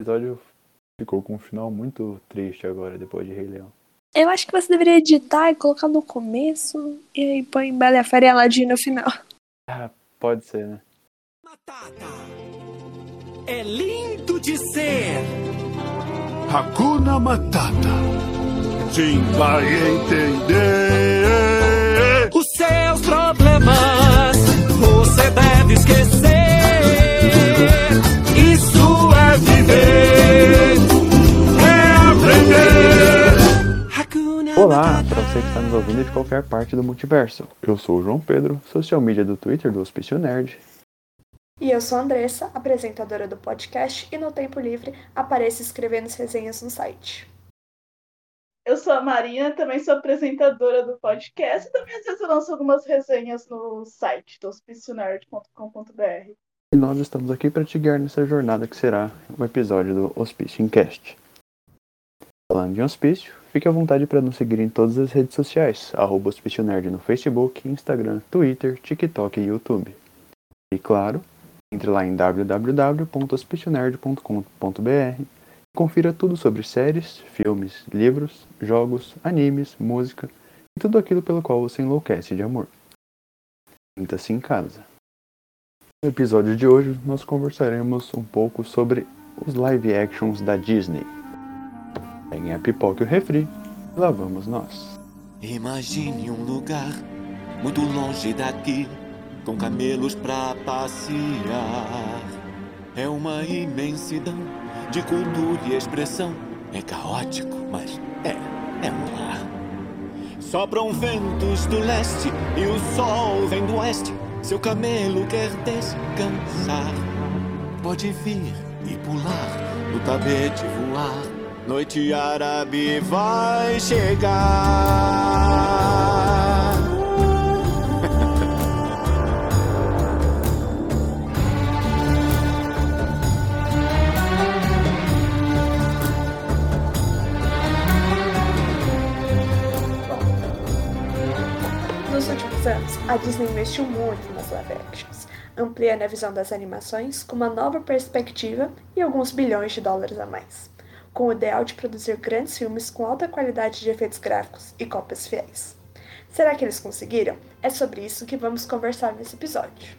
episódio ficou com um final muito triste agora, depois de Rei Leão. Eu acho que você deveria editar e colocar no começo e aí põe Bela e a Fera e Aladdin no final. Ah, pode ser, né? Matata é lindo de ser. Hakuna Matata. Sim, vai entender. Os seus problemas você deve esquecer. Olá, para você que está nos ouvindo de qualquer parte do multiverso. Eu sou o João Pedro, social media do Twitter do Hospício Nerd. E eu sou a Andressa, apresentadora do podcast, e no tempo livre apareço escrevendo as resenhas no site. Eu sou a Marina, também sou apresentadora do podcast e também às vezes eu lanço algumas resenhas no site do hospicionerd.com.br. E nós estamos aqui para te guiar nessa jornada que será um episódio do Hospício Incast. Falando de hospício, fique à vontade para nos seguir em todas as redes sociais, arroba Nerd no Facebook, Instagram, Twitter, TikTok e YouTube. E claro, entre lá em www.hospicionerd.com.br e confira tudo sobre séries, filmes, livros, jogos, animes, música e tudo aquilo pelo qual você enlouquece de amor. Sinta-se em casa. No episódio de hoje, nós conversaremos um pouco sobre os live actions da Disney. Peguem a pipoca e o refri, lá vamos nós. Imagine um lugar muito longe daqui, com camelos pra passear. É uma imensidão de cultura e expressão. É caótico, mas é, é um lar. Sopram ventos do leste e o sol vem do oeste. Seu camelo quer descansar. Pode vir e pular, no tapete voar. Noite árabe vai chegar. Nos últimos anos, a Disney investiu muito nas live actions, ampliando a visão das animações com uma nova perspectiva e alguns bilhões de dólares a mais, com o ideal de produzir grandes filmes com alta qualidade de efeitos gráficos e cópias fiéis. Será que eles conseguiram? É sobre isso que vamos conversar nesse episódio.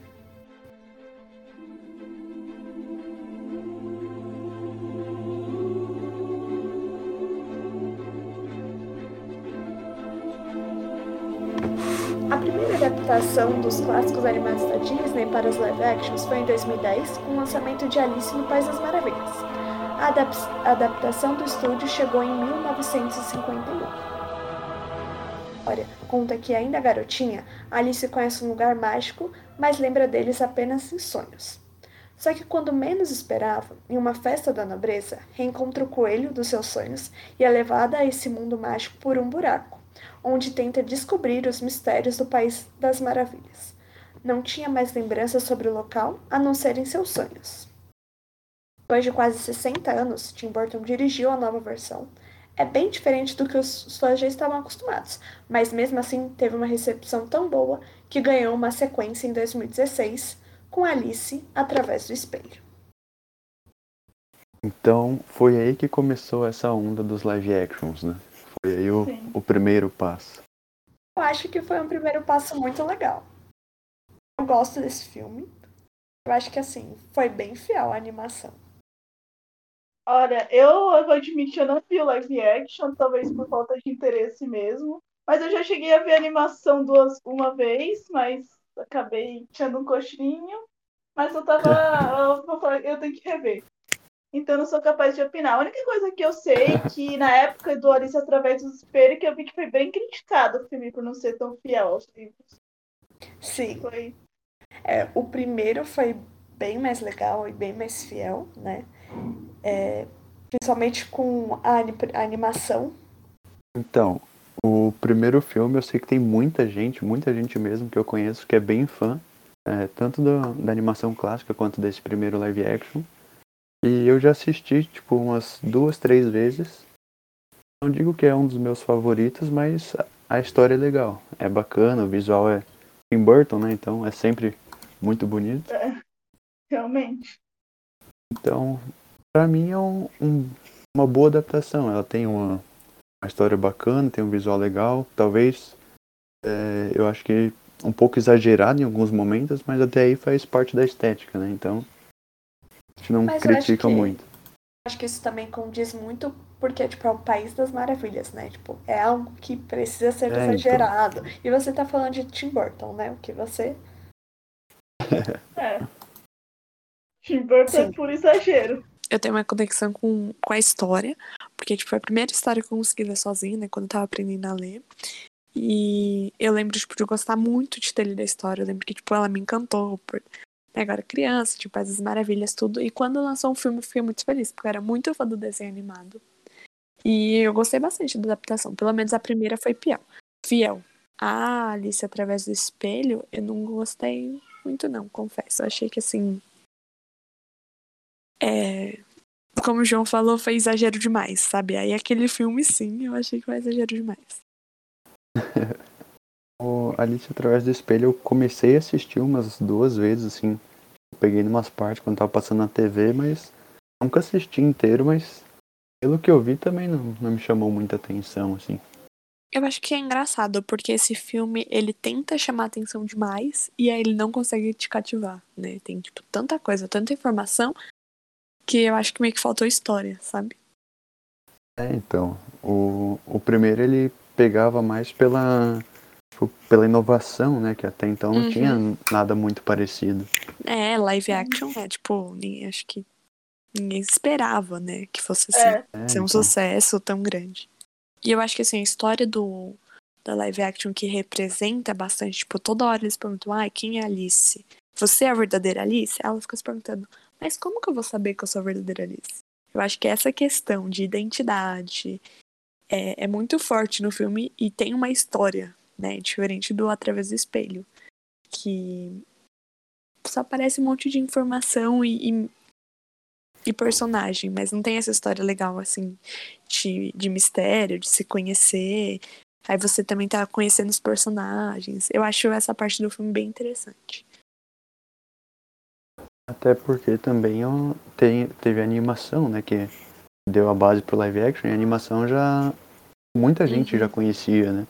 A primeira adaptação dos clássicos animados da Disney para os live actions foi em 2010, com o lançamento de Alice no País das Maravilhas. A adap- a adaptação do estúdio chegou em 1951. Olha, conta que ainda garotinha, Alice conhece um lugar mágico, mas lembra deles apenas em sonhos. Só que quando menos esperava, em uma festa da nobreza, reencontra o coelho dos seus sonhos e é levada a esse mundo mágico por um buraco onde tenta descobrir os mistérios do País das Maravilhas. Não tinha mais lembranças sobre o local a não ser em seus sonhos. Depois de quase 60 anos, Tim Burton dirigiu a nova versão. É bem diferente do que os fãs já estavam acostumados, mas mesmo assim teve uma recepção tão boa que ganhou uma sequência em 2016 com Alice através do espelho. Então, foi aí que começou essa onda dos live actions, né? Foi aí o, o primeiro passo. Eu acho que foi um primeiro passo muito legal. Eu gosto desse filme. Eu acho que assim, foi bem fiel a animação. Olha, eu, eu vou admitir, eu não vi o live action, talvez por falta de interesse mesmo. Mas eu já cheguei a ver a animação duas, uma vez, mas acabei tendo um coxinho. Mas eu tava. Eu, eu tenho que rever. Então eu não sou capaz de opinar. A única coisa que eu sei é que na época do Alice através do espelho, que eu vi que foi bem criticado o filme por não ser tão fiel aos livros. Sim, Foi. é, o primeiro foi bem mais legal e bem mais fiel, né? É, principalmente com a, a animação. Então, o primeiro filme eu sei que tem muita gente, muita gente mesmo que eu conheço que é bem fã, é, tanto da, da animação clássica quanto desse primeiro live action. E eu já assisti, tipo, umas duas, três vezes. Não digo que é um dos meus favoritos, mas a- a história é legal. É bacana, o visual é Tim Burton, né? Então é sempre muito bonito. Realmente. Então, Pra mim é um, um- uma boa adaptação. Ela tem uma, uma história bacana, tem um visual legal. Talvez é, eu acho que um pouco exagerado em alguns momentos, mas até aí faz parte da estética, né? Então a gente não Mas eu acho critica que- muito. Acho que isso também condiz muito porque, tipo, é o país das maravilhas, né? Tipo, é algo que precisa ser É, então. exagerado. E você tá falando de Tim Burton, né? O que você. É. Tim Burton é Sim. por exagero. Eu tenho uma conexão com, com a história, porque, tipo, foi a primeira história que eu consegui ler sozinha, né, quando eu tava aprendendo a ler. E eu lembro, tipo, de gostar muito de ter lido a história. Eu lembro que, tipo, ela me encantou. Por... né, Agora criança, tipo, as maravilhas, tudo. E quando lançou um filme, eu fiquei muito feliz, porque eu era muito fã do desenho animado. E eu gostei bastante da adaptação. Pelo menos a primeira foi fiel. Fiel. A Alice através do espelho, eu não gostei muito, não, confesso. Eu achei que, assim, é, como o João falou, foi exagero demais, sabe? Aí aquele filme, sim, eu achei que foi exagero demais. O Alice através do espelho eu comecei a assistir umas duas vezes, assim. Eu peguei numas partes quando tava passando na TV, mas nunca assisti inteiro, mas pelo que eu vi também não, não me chamou muita atenção, assim. Eu acho que é engraçado, porque esse filme, ele tenta chamar atenção demais e aí ele não consegue te cativar, né? Tem, tipo, tanta coisa, tanta informação que eu acho que meio que faltou história, sabe? É, então, o, o primeiro ele pegava mais pela, tipo, pela inovação, né? Que até então não Uhum. tinha nada muito parecido. É, live action é, tipo, ninguém, acho que ninguém esperava, né? Que fosse assim. É. É, ser um então, sucesso tão grande. E eu acho que assim, a história do da live action que representa bastante, tipo, toda hora eles perguntam, ai, quem é a Alice? Você é a verdadeira Alice? Ela fica se perguntando, mas como que eu vou saber que eu sou a verdadeira Alice? Eu acho que essa questão de identidade é, é muito forte no filme e tem uma história, né? Diferente do Através do Espelho. Que só aparece um monte de informação e, e, e personagem, mas não tem essa história legal, assim, de, de mistério, de se conhecer. Aí você também tá conhecendo os personagens. Eu acho essa parte do filme bem interessante. Até porque também ó, tem, teve a animação, né? Que deu a base pro live action e a animação já. Muita gente Uhum. já conhecia, né?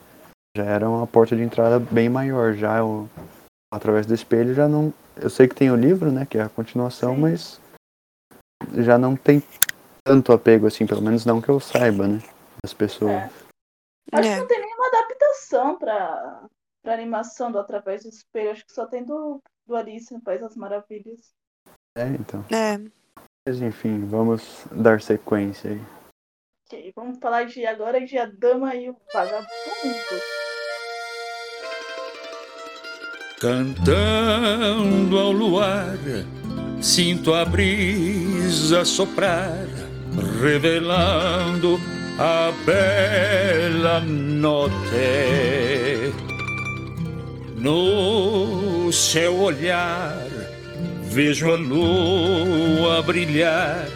Já era uma porta de entrada bem maior. Já o Através do Espelho já não. Eu sei que tem o livro, né? Que é a continuação, Sim. mas já não tem tanto apego assim, pelo menos não que eu saiba, né? Das pessoas. É. Acho que É. não tem nenhuma adaptação pra, pra animação do Através do Espelho. Acho que só tem do, do Alice no País das Maravilhas. É, então. É, Mas enfim, vamos dar sequência aí. Ok, vamos falar de agora de A Dama e o Vagabundo. Cantando ao luar, sinto a brisa soprar, revelando a bela noite. No seu olhar, vejo a lua brilhar.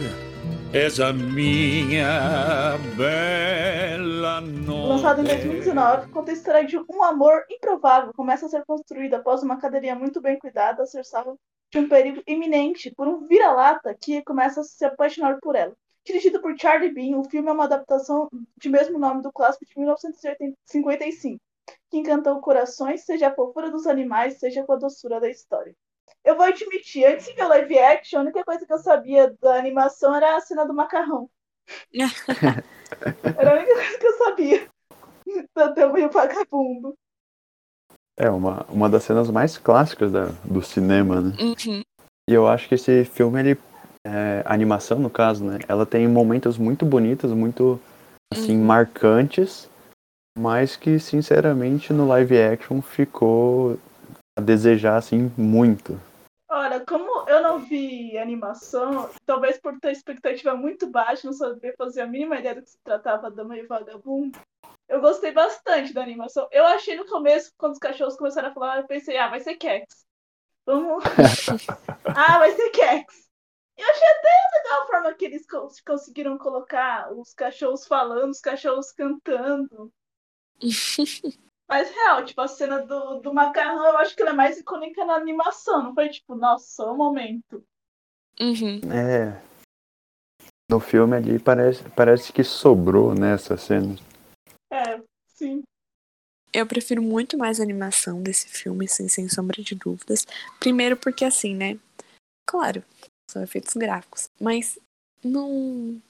És a minha bela noite. Lançado em 2019, conta a história de um amor improvável começa a ser construído após uma cadeirinha muito bem cuidada ser salvo de um perigo iminente por um vira-lata que começa a se apaixonar por ela. Dirigido por Charlie Bean, o filme é uma adaptação de mesmo nome do clássico de 1955, que encantou corações, seja a fofura dos animais, seja com a doçura da história. Eu vou admitir, antes de ver o live action, a única coisa que eu sabia da animação era a cena do macarrão. Era a única coisa que eu sabia. Dama e o Vagabundo. É uma, uma das cenas mais clássicas da, do cinema, né? uhum, E eu acho que esse filme, ele, é, a animação no caso, né? Ela tem momentos muito bonitos, muito, assim, Uhum. marcantes, mas que, sinceramente, no live action ficou a desejar, assim, muito. Olha, como eu não vi animação, talvez por ter expectativa muito baixa, não saber fazer a mínima ideia do que se tratava a Dama e o Vagabundo, eu gostei bastante da animação. Eu achei no começo, quando os cachorros começaram a falar, eu pensei, ah, vai ser Kex. Vamos. ah, vai ser Kex. Eu achei até legal a forma que eles cons- conseguiram colocar os cachorros falando, os cachorros cantando. Mas real, tipo, a cena do, do macarrão, eu acho que ela é mais icônica na animação, não foi tipo, nossa, um momento. uhum. É. no filme ali parece, parece que sobrou nessa cena. É, sim. Eu prefiro muito mais a animação desse filme, assim, sem sombra de dúvidas. Primeiro porque, assim, né? Claro, são efeitos gráficos. Mas não.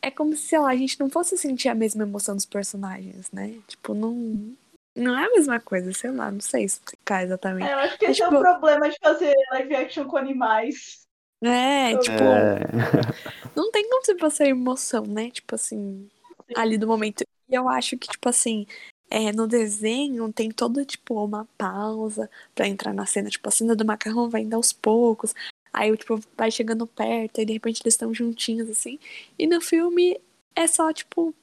É como se, sei lá, a gente não fosse sentir a mesma emoção dos personagens, né? Tipo, não. Não é a mesma coisa, sei lá, não sei explicar exatamente. É, eu acho que É, esse é tipo- o problema de fazer live action com animais. É, tipo, É, não tem como você passar emoção, né? Tipo assim, ali do momento. E eu acho que, tipo assim, é, no desenho tem toda, tipo, uma pausa pra entrar na cena. Tipo, a cena do macarrão vai indo aos poucos. Aí, tipo, vai chegando perto, e de repente eles estão juntinhos, assim. E no filme é só, tipo,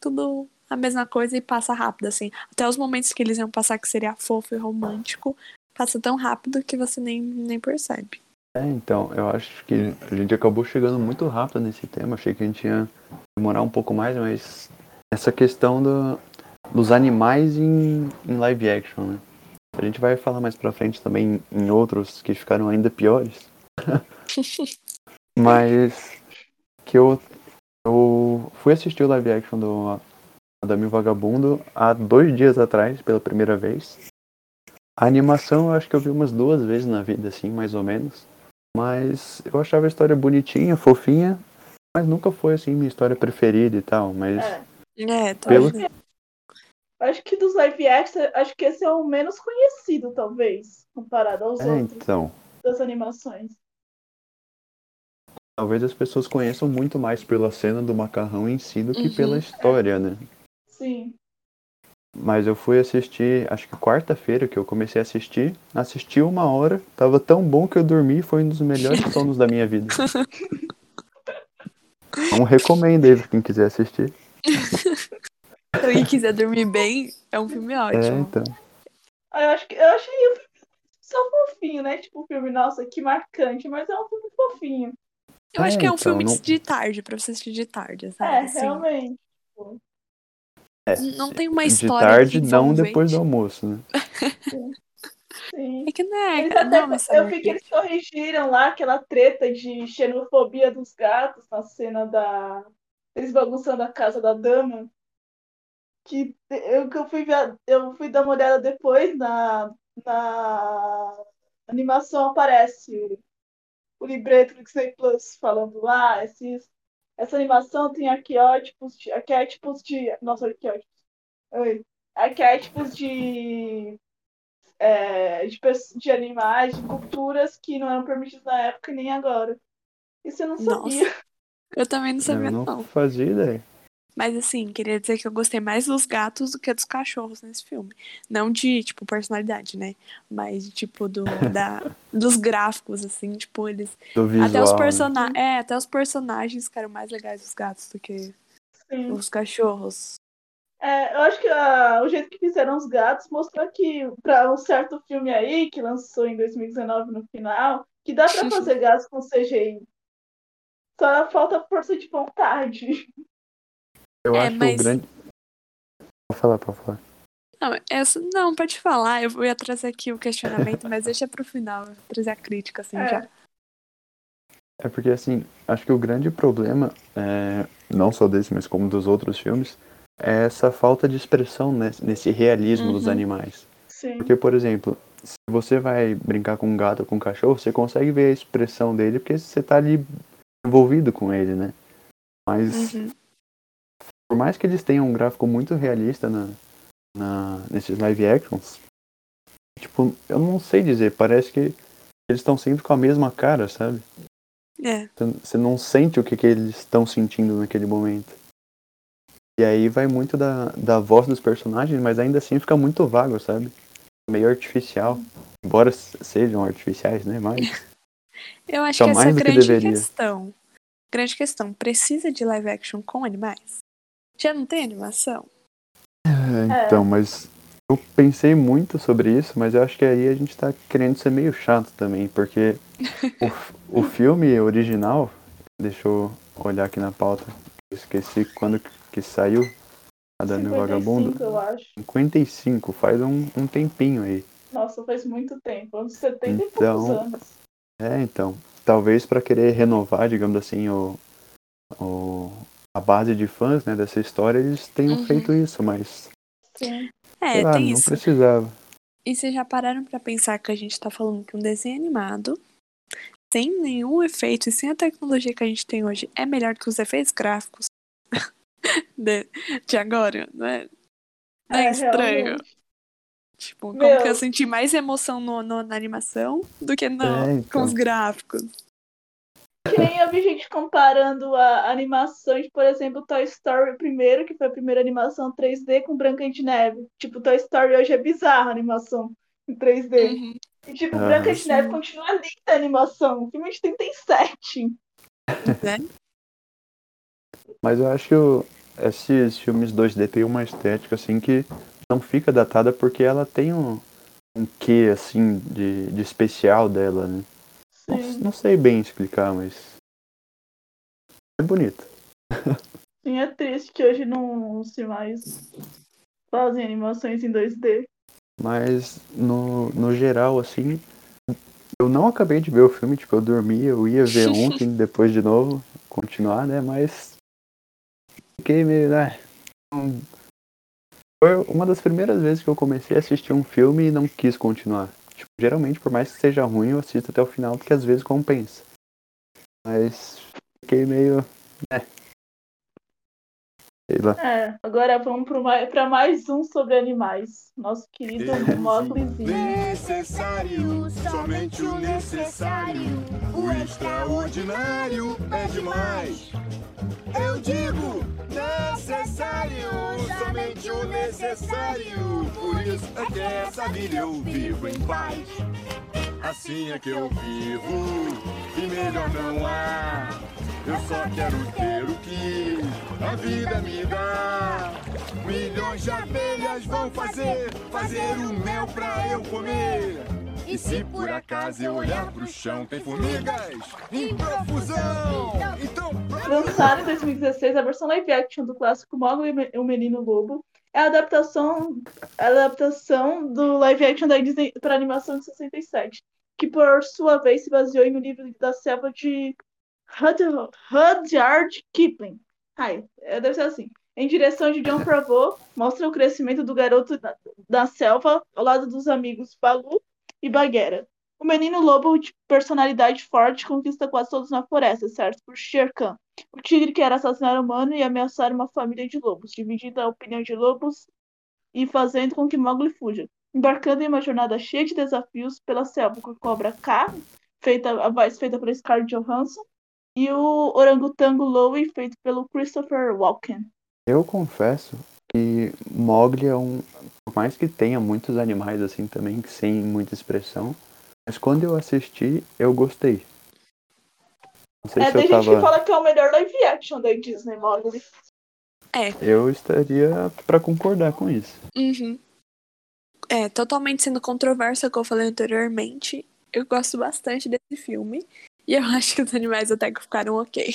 tudo a mesma coisa e passa rápido, assim. Até os momentos que eles iam passar que seria fofo e romântico, passa tão rápido que você nem, nem percebe. é, então, eu acho que a gente acabou chegando muito rápido nesse tema. Achei que a gente ia demorar um pouco mais, mas essa questão do, dos animais em, em live action, né? A gente vai falar mais pra frente também em outros que ficaram ainda piores. Mas que eu, eu fui assistir o live action do Adame Vagabundo há dois dias atrás, pela primeira vez. A animação eu acho que eu vi umas duas vezes na vida, assim, mais ou menos. Mas eu achava a história bonitinha, fofinha, mas nunca foi, assim, minha história preferida e tal. Mas É. É, tá Pelo-? Acho que dos live action, acho que esse é o menos conhecido, talvez, comparado aos é, outros então. das animações. Talvez as pessoas conheçam muito mais pela cena do macarrão em si do que Uhum. pela história, né? Sim. Mas eu fui assistir, acho que quarta-feira que eu comecei a assistir. Assisti uma hora, tava tão bom que eu dormi, foi um dos melhores sonos da minha vida. Não recomendo aí pra quem quiser assistir. Então, quem quiser dormir bem, é um filme É, ótimo. então. Ah, Eu acho que eu achei o filme só fofinho, né? Tipo, o filme, nossa, que marcante, mas é um filme fofinho. Eu acho que é um então, filme não- de tarde, pra você assistir de tarde, sabe? É, Assim, realmente. É, não tem uma de história tarde, não depois do almoço, né? Sim. É que não é, Eles não até, uma eu vi que eles corrigiram lá aquela treta de xenofobia dos gatos na cena da. Eles bagunçando a casa da dama. Que eu, que eu, fui, ver, eu fui dar uma olhada depois na, na animação aparece o, o libreto do Disney Plus falando lá, esses, essa animação tem arquétipos de. Arquétipos de. Nossa, arquétipos. Oi. Arquétipos de é, de, de animais, de culturas que não eram permitidos na época e nem agora. Isso eu não sabia. Nossa, eu também não sabia, eu não, não. fazia ideia. Mas assim, queria dizer que eu gostei mais dos gatos do que dos cachorros nesse filme. Não de, tipo, personalidade, né? Mas, tipo, do, da, dos gráficos, assim, tipo, eles. Do visual. até os né? personagens. É, até os personagens ficaram mais legais dos gatos do que Sim. os cachorros. É, eu acho que ah, o jeito que fizeram os gatos mostrou que para um certo filme aí, que lançou em 2019 no final, que dá para fazer gatos com CGI. Só falta força de vontade. Eu É, acho que mas- o grande. Pode falar, pode falar. Não, essa, não, pode falar. Eu ia trazer aqui o questionamento, mas deixa pro final. eu vou trazer a crítica, assim, É. já. É porque, assim, acho que o grande problema, é, não só desse, mas como dos outros filmes, é essa falta de expressão né, nesse realismo dos Uhum. animais. Sim. Porque, por exemplo, se você vai brincar com um gato ou com um cachorro, você consegue ver a expressão dele porque você tá ali envolvido com ele, né? Mas, Uhum. Por mais que eles tenham um gráfico muito realista na, na, nesses live actions, tipo, eu não sei dizer, parece que eles estão sempre com a mesma cara, sabe? É. Você- Você não sente o que, que eles estão sentindo naquele momento. E aí vai muito da, da voz dos personagens, mas ainda assim fica muito vago, sabe? Meio artificial. Embora sejam artificiais, né? Mas. Eu acho Só que essa é a que grande questão. Grande questão. Precisa de live action com animais? Já não tem animação? É, então, mas. Eu pensei muito sobre isso, mas eu acho que aí a gente tá querendo ser meio chato também, porque o, o filme original, deixa eu olhar aqui na pauta, eu esqueci quando que- saiu a Dani 55, Vagabundo. eu acho. 55, faz um, um tempinho aí. Nossa, faz muito tempo. Uns 70 e Então, poucos anos. É, então. Talvez para querer renovar, digamos assim, o, a base de fãs né, dessa história, eles tenham Uhum. feito isso, mas Sim. É, sei lá, tem não isso. precisava. E vocês já pararam pra pensar que a gente tá falando que um desenho animado, sem nenhum efeito e sem a tecnologia que a gente tem hoje, é melhor que os efeitos gráficos de, de agora, não é? Não é, É, estranho? realmente. Tipo, como Meu. que eu senti mais emoção no, no- na animação do que no, É, então. com os gráficos. Que nem eu vi gente comparando a animação de, por exemplo, Toy Story primeiro, que foi a primeira animação 3D, com Branca de Neve. Tipo, Toy Story hoje é bizarra a animação em 3D. Uhum. E, tipo, Aham. Branca de Neve continua linda a animação. Filme de 37. Né? Mas eu acho que esses filmes 2D têm uma estética assim que não fica datada porque ela tem um, um quê assim de, de especial dela, né? Não, não sei bem explicar, mas é bonito. sim, é triste que hoje não se mais fazem animações em 2D. Mas no, no geral, assim, eu não acabei de ver o filme, tipo, eu dormi, eu ia ver ontem, depois de novo, continuar, né? Mas fiquei meio, né? Foi uma das primeiras vezes que eu comecei a assistir um filme e não quis continuar. Geralmente, por mais que seja ruim, eu assisto até o final, porque às vezes compensa. Mas fiquei meio. né? Sei lá. É, agora vamos pra mais um sobre animais. Nosso querido Moglizinho. Necessário, somente o necessário. O extraordinário é demais. Eu digo necessário, somente o necessário. Por isso é que essa vida eu vivo em paz. Assim é que eu vivo, e melhor não há. Eu só quero ter o que a vida me dá. Milhões de abelhas vão fazer, fazer o mel pra eu comer. E se por acaso eu olhar pro chão, tem formigas em profusão. Então, Lançado em 2016, a versão live action do clássico Mowgli e o Menino Lobo é a adaptação, a adaptação do live action da Disney para animação de 67, que por sua vez se baseou em um livro da selva de Rud- Rudyard Kipling. Ai, é, deve ser assim. Em direção de John Favreau, mostra o crescimento do garoto na, na selva ao lado dos amigos Balu e Bagheera. O menino lobo de personalidade forte conquista quase todos na floresta, certo? Por Shere Khan. O tigre quer assassinar o humano e ameaçar uma família de lobos, dividindo a opinião de lobos e fazendo com que Mowgli fuja. Embarcando em uma jornada cheia de desafios pela selva com a cobra K, feita, a voz feita por Scarlett Johansson, e o orangotango Louie, feito pelo Christopher Walken. Eu confesso que Mowgli é um. Por mais que tenha muitos animais assim também, que sem muita expressão, mas quando eu assisti, eu gostei. Não sei É, se tem eu gente que tava. fala que é o melhor live action da Disney, Mowgli. Eu estaria pra concordar com isso. Uhum. É, totalmente sendo controverso o que eu falei anteriormente. Eu gosto bastante desse filme. E eu acho que os animais até que ficaram ok.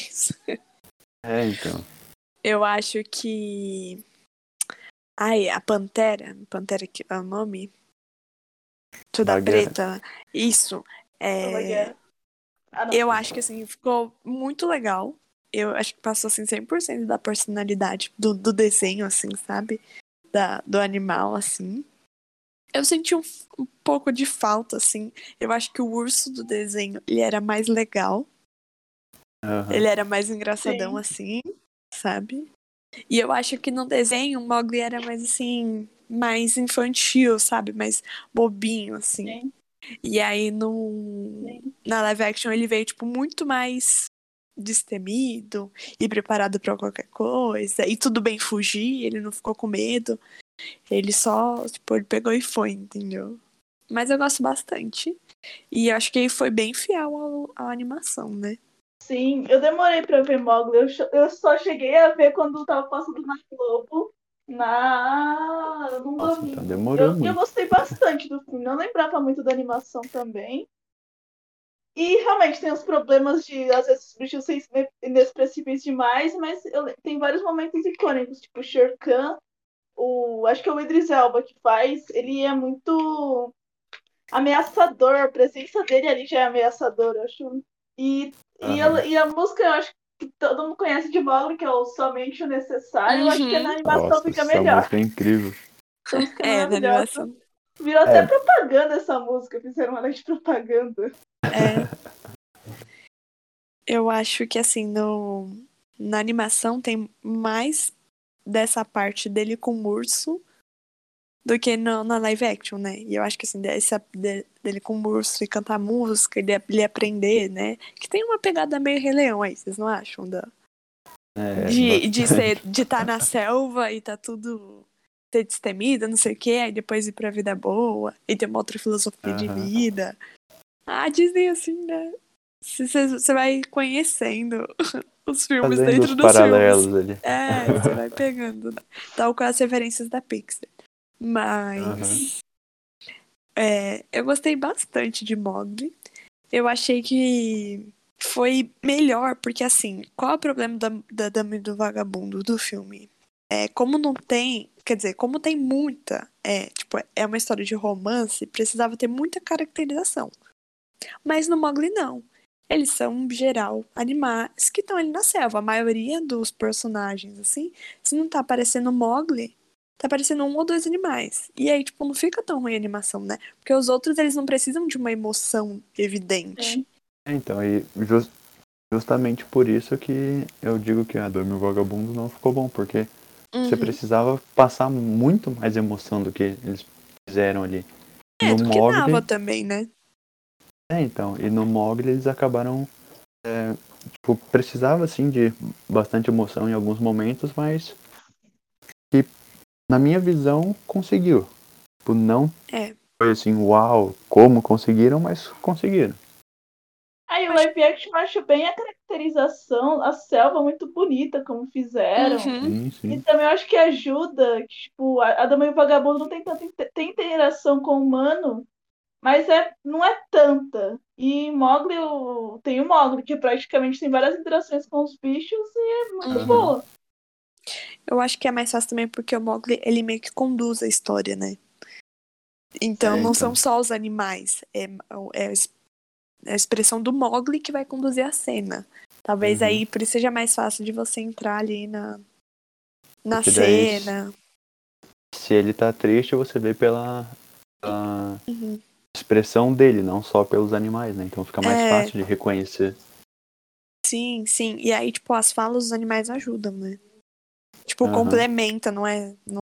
É, então. Eu acho que. Ai, a Pantera. Pantera que é o nome? Toda Bagheera. preta. Isso. É. Ah, eu acho que assim, ficou muito legal. Eu acho que passou assim 100% da personalidade do, do desenho, assim, sabe? Da, do animal, assim. Eu senti um, um pouco de falta, assim. Eu acho que o urso do desenho, ele era mais legal. Aham. Ele era mais engraçadão, assim, sabe? E eu acho que no desenho o Mowgli era mais, assim, mais infantil, sabe? Mais bobinho, assim. Sim. E aí no na live action ele veio tipo muito mais destemido e preparado pra qualquer coisa e tudo bem fugir, ele não ficou com medo. Ele só, tipo, ele pegou e foi, entendeu? Mas eu gosto bastante. E eu acho que ele foi bem fiel à animação, né? Sim, eu demorei pra ver Mowgli. Eu, eu só cheguei a ver quando tava passando na Globo. Na. Num Nossa, domingo. então demorou Eu, eu muito. gostei bastante do filme. Não lembrava muito da animação também. E realmente tem os problemas de, às vezes, os bichos serem ine- inexpressíveis demais, mas eu tem vários momentos icônicos, tipo Shere Khan, o, acho que é o Idris Elba que faz, ele é muito ameaçador, a presença dele ali já é ameaçadora, eu acho. E, e, a, e a música, eu acho que todo mundo conhece de Mogli, que é o Somente o Necessário. Eu acho que Uhum. na animação Nossa, fica essa melhor. música é incrível. Fica É, na maravilhosa. animação. Virou até É. propaganda essa música, fizeram uma lei de propaganda. É. Eu acho que assim, no, na animação tem mais dessa parte dele com o urso do que no, na live action, né? E eu acho que assim, dessa, de- dele com o urso e cantar música, ele, ele aprender, né? Que tem uma pegada meio Rei Leão aí, vocês não acham? Da, É, de de ser de estar na selva e tá tudo ter destemida, não sei o quê, aí depois ir pra vida boa e ter uma outra filosofia de Aham. vida. A Disney, assim, né? Você vai conhecendo os filmes Fazendo dentro os dos paralelos filmes. ali. É, você vai pegando. né? Tal com as referências da Pixar. Mas. é, eu gostei bastante de Mogli. Eu achei que foi melhor, porque assim, qual é o problema da, da Dama do Vagabundo do filme? É, como não tem, quer dizer, como tem muita, é, tipo, é uma história de romance, precisava ter muita caracterização. Mas no Mogli não. Eles são, em geral, animais que estão ali na selva. A maioria dos personagens, assim, se não tá aparecendo Mogli, tá aparecendo um ou dois animais. E aí, tipo, não fica tão ruim a animação, né? Porque os outros, eles não precisam de uma emoção evidente. É, Então, e jus- justamente por isso que eu digo que a Dama e o Vagabundo não ficou bom, porque você Uhum. precisava passar muito mais emoção do que eles fizeram ali. É, no do que Mogli, dava também, né? é, então, e no Mogli eles acabaram, é, tipo, precisava assim de bastante emoção em alguns momentos, mas que na minha visão conseguiu. Tipo, não É. foi assim, uau, como conseguiram, mas conseguiram. Aí o live action eu acho bem a caracterização, a selva muito bonita, como fizeram. Uhum. Sim, sim. E também eu acho que ajuda, que, tipo, a, a Dama e o Vagabundo não tem tanta tem interação com o humano, mas é, não é tanta. E Mogli, tem o Mogli, que praticamente tem várias interações com os bichos e é muito Uhum. boa. Eu acho que é mais fácil também porque o Mogli, ele meio que conduz a história, né? Então É, não então. são só os animais, é, é a é expressão do Mogli que vai conduzir a cena. Talvez Uhum. aí por isso seja mais fácil de você entrar ali na, na Porque daí- cena. Se ele tá triste, você vê pela, pela Uhum. expressão dele, não só pelos animais, né? Então fica mais É. fácil de reconhecer. Sim, sim. E aí, tipo, as falas dos animais ajudam, né? Tipo, complementa, não é. Não,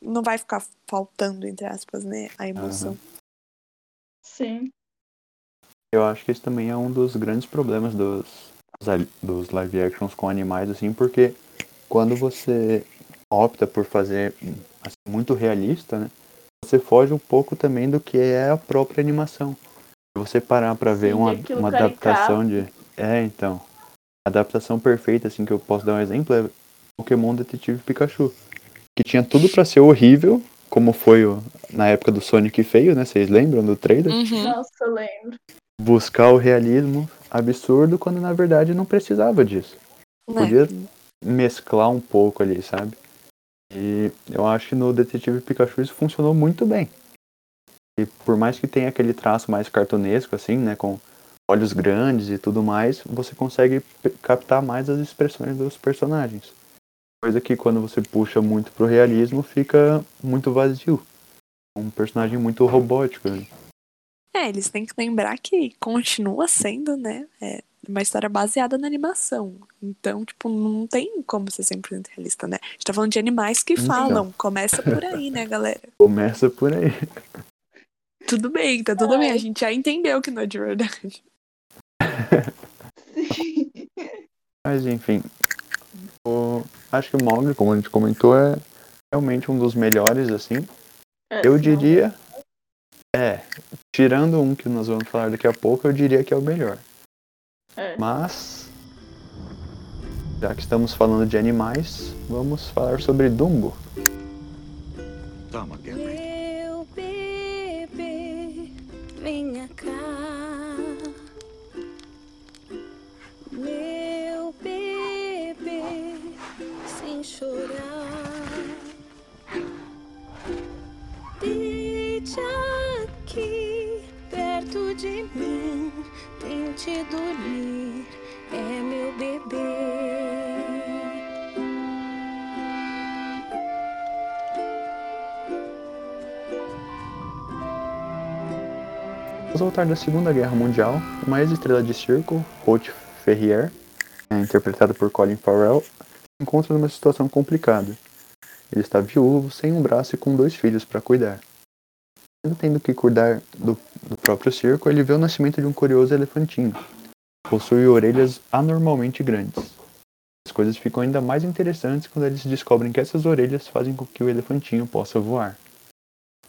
não vai ficar faltando, entre aspas, né? A emoção. Sim. Eu acho que esse também é um dos grandes problemas dos, dos live actions com animais, assim, porque quando você opta por fazer assim, muito realista, né? Você foge um pouco também do que é a própria animação. Se você parar pra ver Sim, uma, uma caricato. adaptação de. É, então. A adaptação perfeita, assim, que eu posso dar um exemplo é Pokémon Detetive Pikachu. Que tinha tudo pra ser horrível, como foi o- na época do Sonic feio, né? Vocês lembram do trailer? Uhum. Nossa, eu lembro. buscar o realismo absurdo quando na verdade não precisava disso. Né? Podia mesclar um pouco ali, sabe? E eu acho que no Detetive Pikachu isso funcionou muito bem. E por mais que tenha aquele traço mais cartunesco, assim, né, com olhos grandes e tudo mais, você consegue captar mais as expressões dos personagens. Coisa que quando você puxa muito pro realismo fica muito vazio. Um personagem muito robótico. né? É, eles têm que lembrar que continua sendo, né? É uma história baseada na animação. Então, tipo, não tem como ser 100% realista, né? A gente tá falando de animais que Então. falam. Começa por aí, né, galera? Começa por aí. Tudo bem, tá tudo bem. A gente já entendeu que não é de verdade. Mas enfim, o- acho que o Mogli, como a gente comentou, é realmente um dos melhores, assim. É, Eu diria. É, tirando um que nós vamos falar daqui a pouco, eu diria que é o melhor. É. Mas, já que estamos falando de animais, vamos falar sobre Dumbo. Toma, Gary. Meu bebê, venha voltar da Segunda Guerra Mundial, uma ex-estrela de circo, Ruth Ferrier, é, interpretada por Colin Farrell, se encontra numa situação complicada. Ele está viúvo, sem um braço e com dois filhos para cuidar. Mesmo tendo que cuidar do, do próprio circo, ele vê o nascimento de um curioso elefantinho. Possui orelhas anormalmente grandes. As coisas ficam ainda mais interessantes quando eles descobrem que essas orelhas fazem com que o elefantinho possa voar.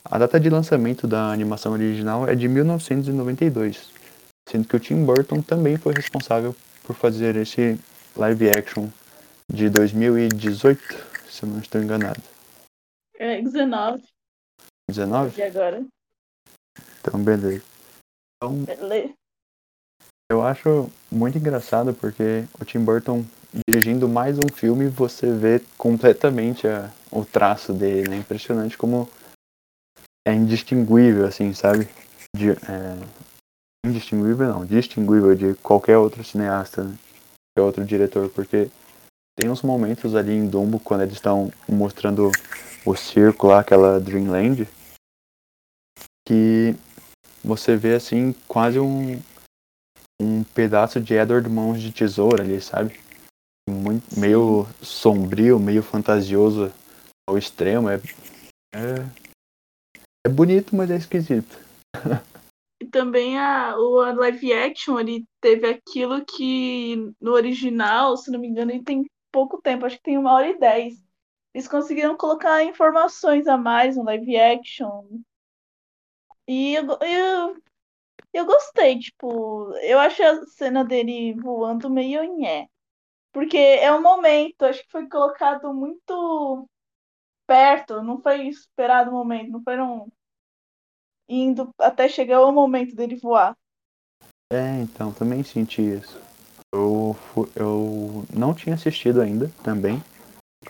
A data de lançamento da animação original é de 1992, sendo que o Tim Burton também foi responsável por fazer esse live action de 2018, se eu não estou enganado. É 19 19? de agora. Então, beleza. Então, Beleza. eu acho muito engraçado porque o Tim Burton dirigindo mais um filme, você vê completamente a- o traço dele, né? Impressionante como é indistinguível, assim, sabe? De, é, indistinguível não, distinguível de qualquer outro cineasta, né? Qualquer outro diretor, porque tem uns momentos ali em Dumbo, quando eles estão mostrando o circo lá, aquela Dreamland, que você vê, assim, quase um, um pedaço de Edward Mãos de Tesoura ali, sabe? Muito, meio sombrio, meio fantasioso ao extremo. É, é, é bonito, mas é esquisito. E também a, o a live action, ele teve aquilo que no original, se não me engano, ele tem pouco tempo, acho que tem uma hora e dez. Eles conseguiram colocar informações a mais no live action. E eu, eu, eu gostei, tipo, eu achei a cena dele voando meio nhé. Porque é um momento, acho que foi colocado muito perto, não foi esperado o momento, não foram indo até chegar o momento dele voar. É, então, também senti isso. Eu, eu não tinha assistido ainda também.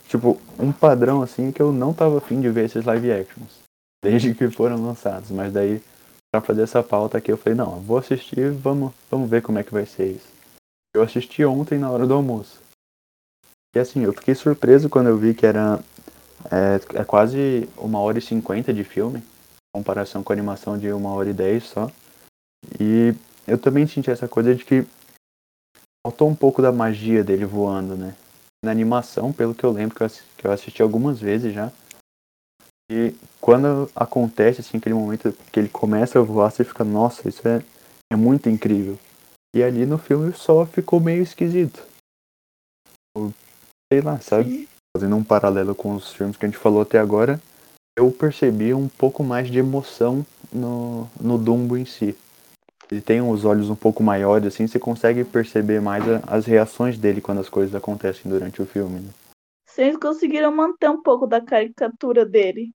Tipo, um padrão assim que eu não tava afim de ver esses live actions. Desde que foram lançados. Mas daí, pra fazer essa pauta aqui, eu falei, não, vou assistir vamos, vamos ver como é que vai ser isso. Eu assisti ontem na hora do almoço. E assim, eu fiquei surpreso quando eu vi que era é, é quase uma hora e cinquenta de filme, em comparação com a animação de uma hora e dez só. E eu também senti essa coisa de que faltou um pouco da magia dele voando, né? Na animação, pelo que eu lembro, que eu assisti algumas vezes já. E quando acontece, assim, aquele momento que ele começa a voar, você fica, nossa, isso é, é muito incrível. E ali no filme só ficou meio esquisito. Sei lá, sabe? Fazendo um paralelo com os filmes que a gente falou até agora, eu percebi um pouco mais de emoção no, no Dumbo em si. Ele tem os olhos um pouco maiores, assim, você consegue perceber mais a- as reações dele quando as coisas acontecem durante o filme. Né? Vocês conseguiram manter um pouco da caricatura dele.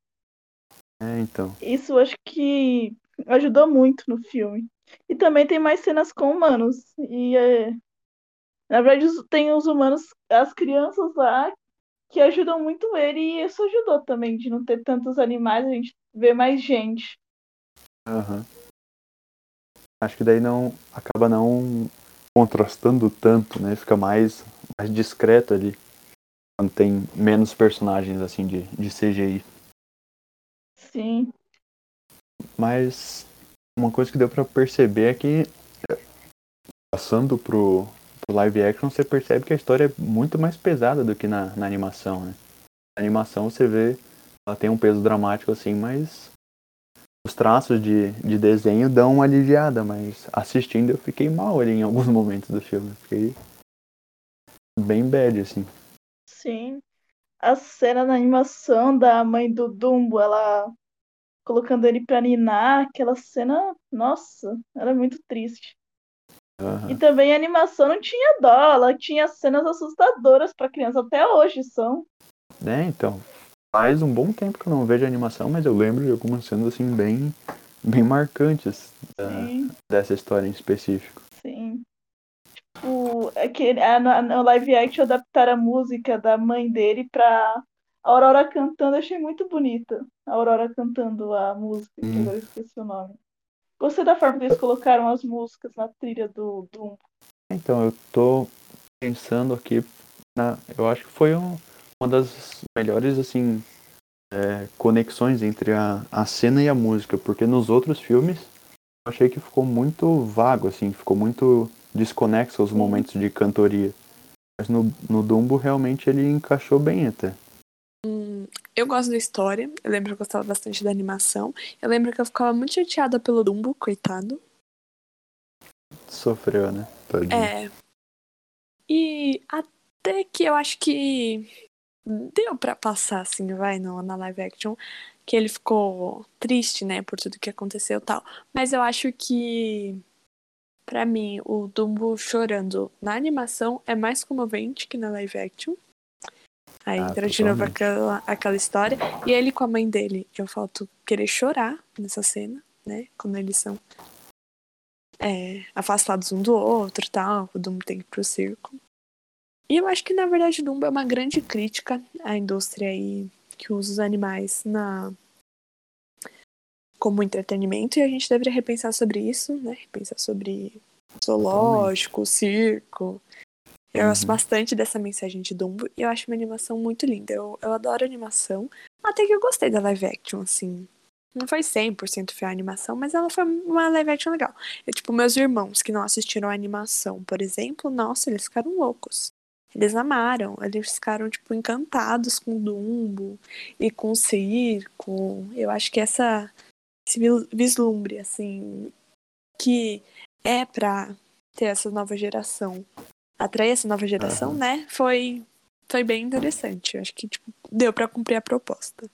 É, então. Isso acho que ajudou muito no filme. E também tem mais cenas com humanos. E é, na verdade tem os humanos, as crianças lá, que ajudam muito ele. E isso ajudou também, de não ter tantos animais, a gente vê mais gente. Aham. Acho que daí não acaba não contrastando tanto, né? Fica mais, mais discreto ali. Quando tem menos personagens assim de, de CGI. Sim. Mas uma coisa que deu pra perceber é que é, passando pro live action, você percebe que a história é muito mais pesada do que na, na animação, né? Na animação você vê, ela tem um peso dramático assim, mas os traços de, de desenho dão uma aliviada, mas assistindo eu fiquei mal ali em alguns momentos do filme. Fiquei bem bad, assim. Sim. A cena na animação da mãe do Dumbo, ela colocando ele pra ninar, aquela cena, nossa, era muito triste. Aham. E também a animação não tinha dó, ela tinha cenas assustadoras pra criança, até hoje são. É, então. Faz um bom tempo que eu não vejo animação, mas eu lembro de algumas cenas assim bem, bem marcantes da- dessa história em específico. sim. Tipo, aquele, a, na- no live action adaptaram a música da mãe dele pra Aurora cantando, achei muito bonita. A Aurora cantando a música, que Hum. agora eu esqueci o nome. Gostei da forma que eles colocaram as músicas na trilha do Doom. Então, eu tô pensando aqui, na, eu acho que foi um- uma das melhores, assim, é, conexões entre a, a cena e a música, porque nos outros filmes, eu achei que ficou muito vago, assim, ficou muito desconexo aos momentos de cantoria. Mas no, no Dumbo realmente ele encaixou bem até. Hum, eu gosto da história. Eu lembro que eu gostava bastante da animação. Eu lembro que eu ficava muito chateada pelo Dumbo, coitado. Sofreu, né? Tadinho. É. E até que eu acho que deu pra passar, assim, vai, no, na live action. Que ele ficou triste, né, por tudo que aconteceu e tal. Mas eu acho que, pra mim, o Dumbo chorando na animação é mais comovente que na live action. Aí Ah, entra de novo totalmente. aquela, aquela história. E ele com a mãe dele, eu falto querer chorar nessa cena, né? Quando eles são é, afastados um do outro e tal. O Dumbo tem que ir pro circo. E eu acho que, na verdade, Dumbo é uma grande crítica à indústria aí que usa os animais na como entretenimento. E a gente deveria repensar sobre isso, né? Repensar sobre zoológico, circo. Eu gosto Uhum. bastante dessa mensagem de Dumbo e eu acho uma animação muito linda. Eu, eu adoro animação. Até que eu gostei da live action, assim. Não foi 100% fiel à animação, mas ela foi uma live action legal. Eu, tipo, meus irmãos que não assistiram a animação, por exemplo, nossa, eles ficaram loucos. Eles amaram, eles ficaram, tipo, encantados com o Dumbo e com o circo. Eu acho que essa, esse vislumbre, assim, que é pra ter essa nova geração, atrair essa nova geração, Aham. né? Foi, foi bem interessante. Eu acho que, tipo, deu pra cumprir a proposta.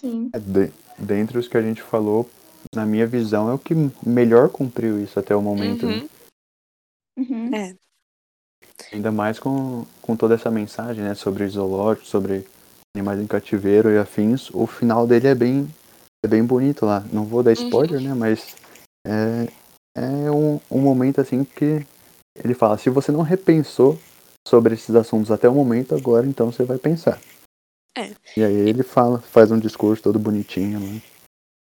Sim. É, de- dentre os que a gente falou, na minha visão, é o que melhor cumpriu isso até o momento. né? Uhum. Uhum. É. Ainda mais com, com toda essa mensagem, né? Sobre zoológico, sobre animais em cativeiro e afins. O final dele é bem, é bem bonito lá. Não vou dar spoiler, né? Mas é, é um, um momento assim que ele fala, se você não repensou sobre esses assuntos até o momento, agora então você vai pensar. É. E aí ele fala, faz um discurso todo bonitinho, né?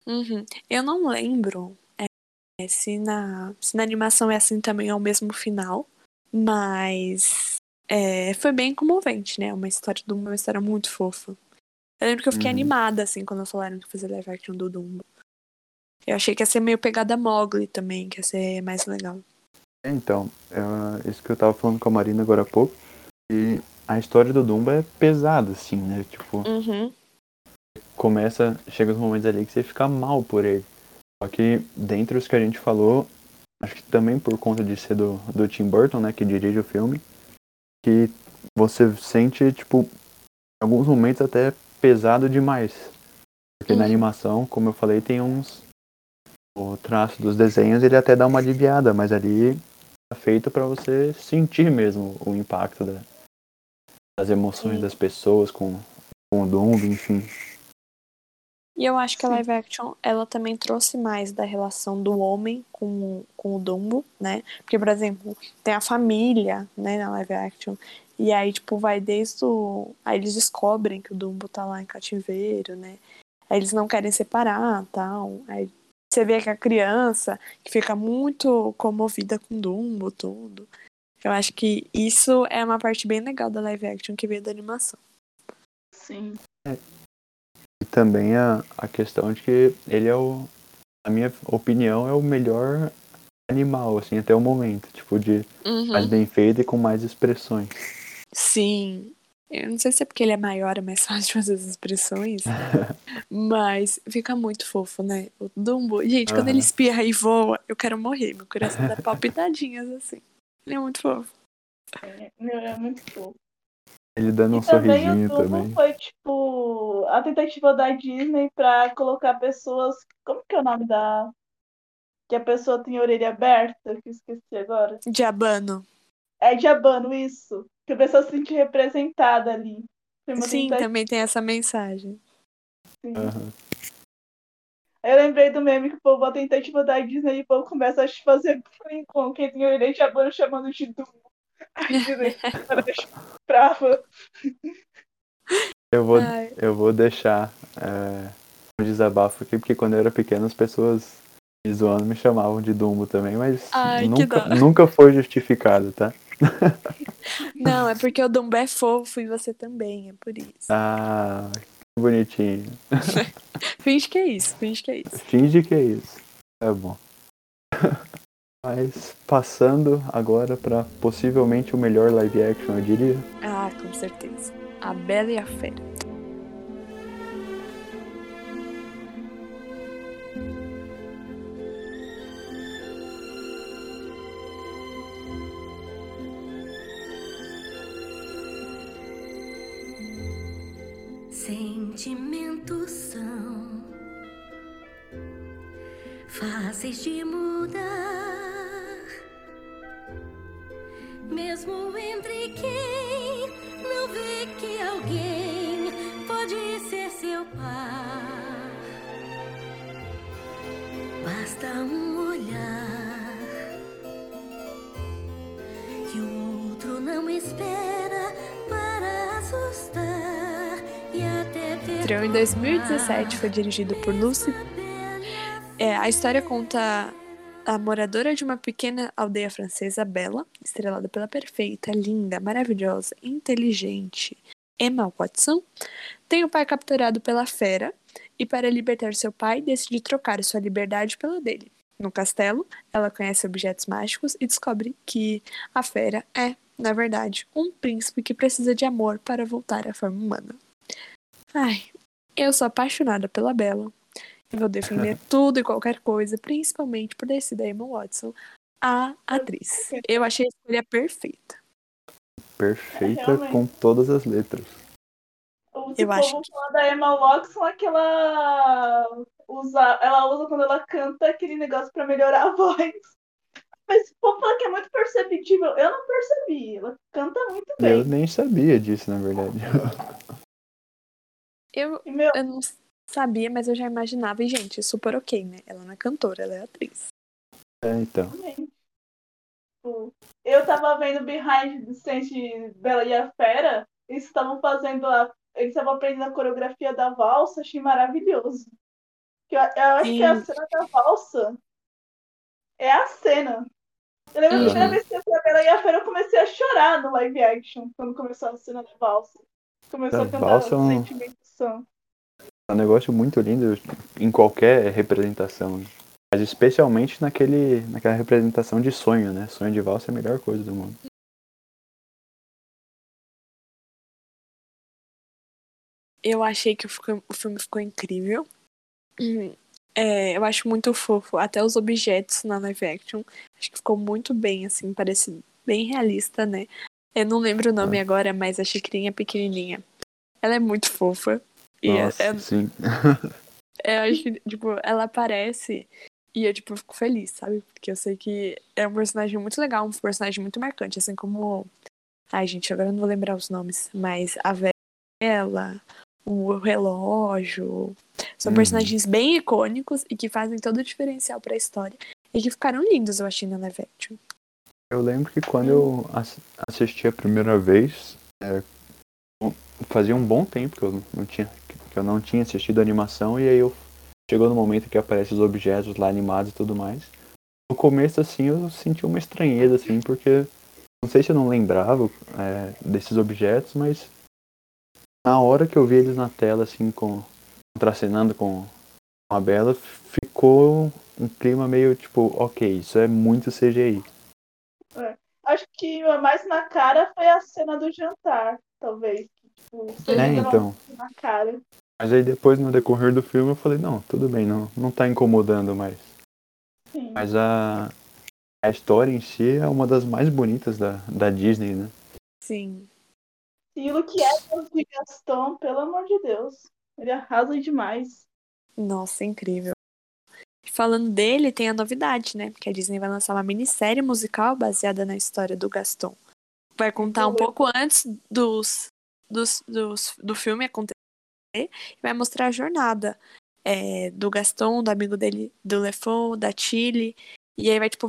Uhum. Eu não lembro é, se, na, se na animação é assim também ao mesmo final, mas é, foi bem comovente, né? Uma história do uma história muito fofa. Eu lembro que eu fiquei Uhum. animada, assim, quando falaram que fazer live action do Dumbo. Eu achei que ia ser meio pegada Mowgli também, que ia ser mais legal. É, Então, é, isso que eu tava falando com a Marina agora há pouco. E a história do Dumbo é pesada, assim, né? Tipo, Uhum. começa, chega os momentos ali que você fica mal por ele. Só que dentre os que a gente falou, acho que também por conta de ser do, do Tim Burton, né, que dirige o filme, que você sente, tipo, em alguns momentos até pesado demais. Porque na Uhum. animação, como eu falei, tem uns. O traço dos desenhos ele até dá uma aliviada, mas ali feito pra você sentir mesmo o impacto da- das emoções Sim. das pessoas com, com o Dumbo, enfim. E eu acho que a live action, ela também trouxe mais da relação do homem com, com o Dumbo, né? Porque, por exemplo, tem a família, né, na live action. E aí, tipo, vai desde o... Aí eles descobrem que o Dumbo tá lá em cativeiro, né? Aí eles não querem separar, tal. Aí você vê que a criança que fica muito comovida com o Dumbo, tudo. Eu acho que isso é uma parte bem legal da live action que veio da animação. Sim. E também a, a questão de que ele é o. Na minha opinião, é o melhor animal, assim, até o momento. Tipo, de mais bem feito e com mais expressões. Sim. Eu não sei se é porque ele é maior, é mais fácil de fazer as expressões. mas fica muito fofo, né? O Dumbo. Gente, quando Aham. ele espirra e voa, eu quero morrer. Meu coração dá palpitadinhas assim. Ele é muito fofo. É, é muito fofo. Ele dando um e também sorrisinho o Dumbo também. foi, tipo, a tentativa da Disney pra colocar pessoas. Como que é o nome da. Que a pessoa tem a orelha aberta, que eu esqueci agora. Diabano. É diabano, isso. Que a pessoa se sente representada ali. Sim, tentativa, também tem essa mensagem. Aí eu lembrei do meme que o povo, a tentativa da Disney, e o povo começa a fazer bullying com quem tem orelha chamando de Dumbo. A Disney brava. Eu vou, Ai. eu vou deixar é, um desabafo aqui, porque quando eu era pequeno as pessoas me zoando me chamavam de Dumbo também, mas Ai, nunca, nunca foi justificado, tá? Não, é porque o Dumbo é fofo e você também, é por isso. Ah, que bonitinho. Finge que é isso, finge que é isso. Finge que é isso. É bom. Mas passando agora pra possivelmente o melhor live action, eu diria. Ah, com certeza. A Bela e a Fera. Sentimentos são fáceis de mudar, mesmo entre quem não vê que alguém pode ser seu par. Basta um olhar que o outro não espera para assustar Estreou em 2017, foi dirigido por Lucy. É, a história conta a moradora de uma pequena aldeia francesa, Bella, estrelada pela perfeita, linda, maravilhosa, inteligente Emma Watson, tem o pai capturado pela fera e, para libertar seu pai, decide trocar sua liberdade pela dele. No castelo, ela conhece objetos mágicos e descobre que a fera é, na verdade, um príncipe que precisa de amor para voltar à forma humana. Ai, eu sou apaixonada pela Bella. E vou defender tudo e qualquer coisa, principalmente por ter sido a Emma Watson, a atriz. Eu achei a escolha perfeita. Perfeita Realmente. com todas as letras. Eu acho que- fala da Emma Watson é que ela usa, ela usa quando ela canta aquele negócio pra melhorar a voz. Mas o povo fala que é muito perceptível. Eu não percebi. Ela canta muito bem. Eu nem sabia disso, na verdade. Eu, meu, eu não sabia, mas eu já imaginava. E, gente, super ok, né? Ela não é cantora, ela é atriz. É, então. Tipo, Eu tava vendo Behind the Scenes de Bela e a Fera. Eles estavam fazendo a. Eles estavam aprendendo a coreografia da valsa, achei maravilhoso. Eu, eu acho que a Sim. cena da valsa é a cena. Eu lembro que a primeira Uhum. vez que eu vi a Bela e a Fera, eu comecei a chorar no live action, quando começou a cena da valsa. Começou Da a cantar valsa é um- Sentimentos São. É um negócio muito lindo em qualquer representação. Mas especialmente naquele, naquela representação de sonho, né? Sonho de valsa é a melhor coisa do mundo. Eu achei que o filme ficou incrível. É, eu acho muito fofo, até os objetos na live action. Acho que ficou muito bem, assim, parece bem realista, né? Eu não lembro o nome agora, mas a Chiquinha pequenininha. Ela é muito fofa. E é- Nossa, é- sim. eu acho que, tipo, ela aparece e eu, tipo, fico feliz, sabe? Porque eu sei que é um personagem muito legal, um personagem muito marcante, assim como. Ai, gente, agora eu não vou lembrar os nomes, mas a Vela, o relógio. São Uhum. personagens bem icônicos e que fazem todo o diferencial pra história. E que ficaram lindos, eu achei, na live action. Eu lembro que quando eu ass- assisti a primeira vez, é, fazia um bom tempo que eu não tinha, que eu não tinha assistido a animação e aí eu chegou no momento que aparecem os objetos lá animados e tudo mais. No começo assim eu senti uma estranheza assim, porque não sei se eu não lembrava é, desses objetos, mas na hora que eu vi eles na tela assim com contracenando com a Bela, ficou um clima meio tipo, ok, isso é muito CGI. Acho que a mais na cara foi a cena do jantar, talvez. Tipo, É, então. na cara. Mas aí depois, no decorrer do filme, eu falei, não, tudo bem, não, não tá incomodando mais. Sim. Mas a, a história em si é uma das mais bonitas da, da Disney, né? Sim. E o Luke Evans de Gaston, pelo amor de Deus. Ele arrasa demais. Nossa, incrível. Falando dele, tem a novidade, né? Que a Disney vai lançar uma minissérie musical baseada na história do Gaston. Vai contar um pouco antes dos, dos, dos- do filme acontecer e vai mostrar a jornada é, do Gaston, do amigo dele, do Lefon, da Chile. E aí vai, tipo,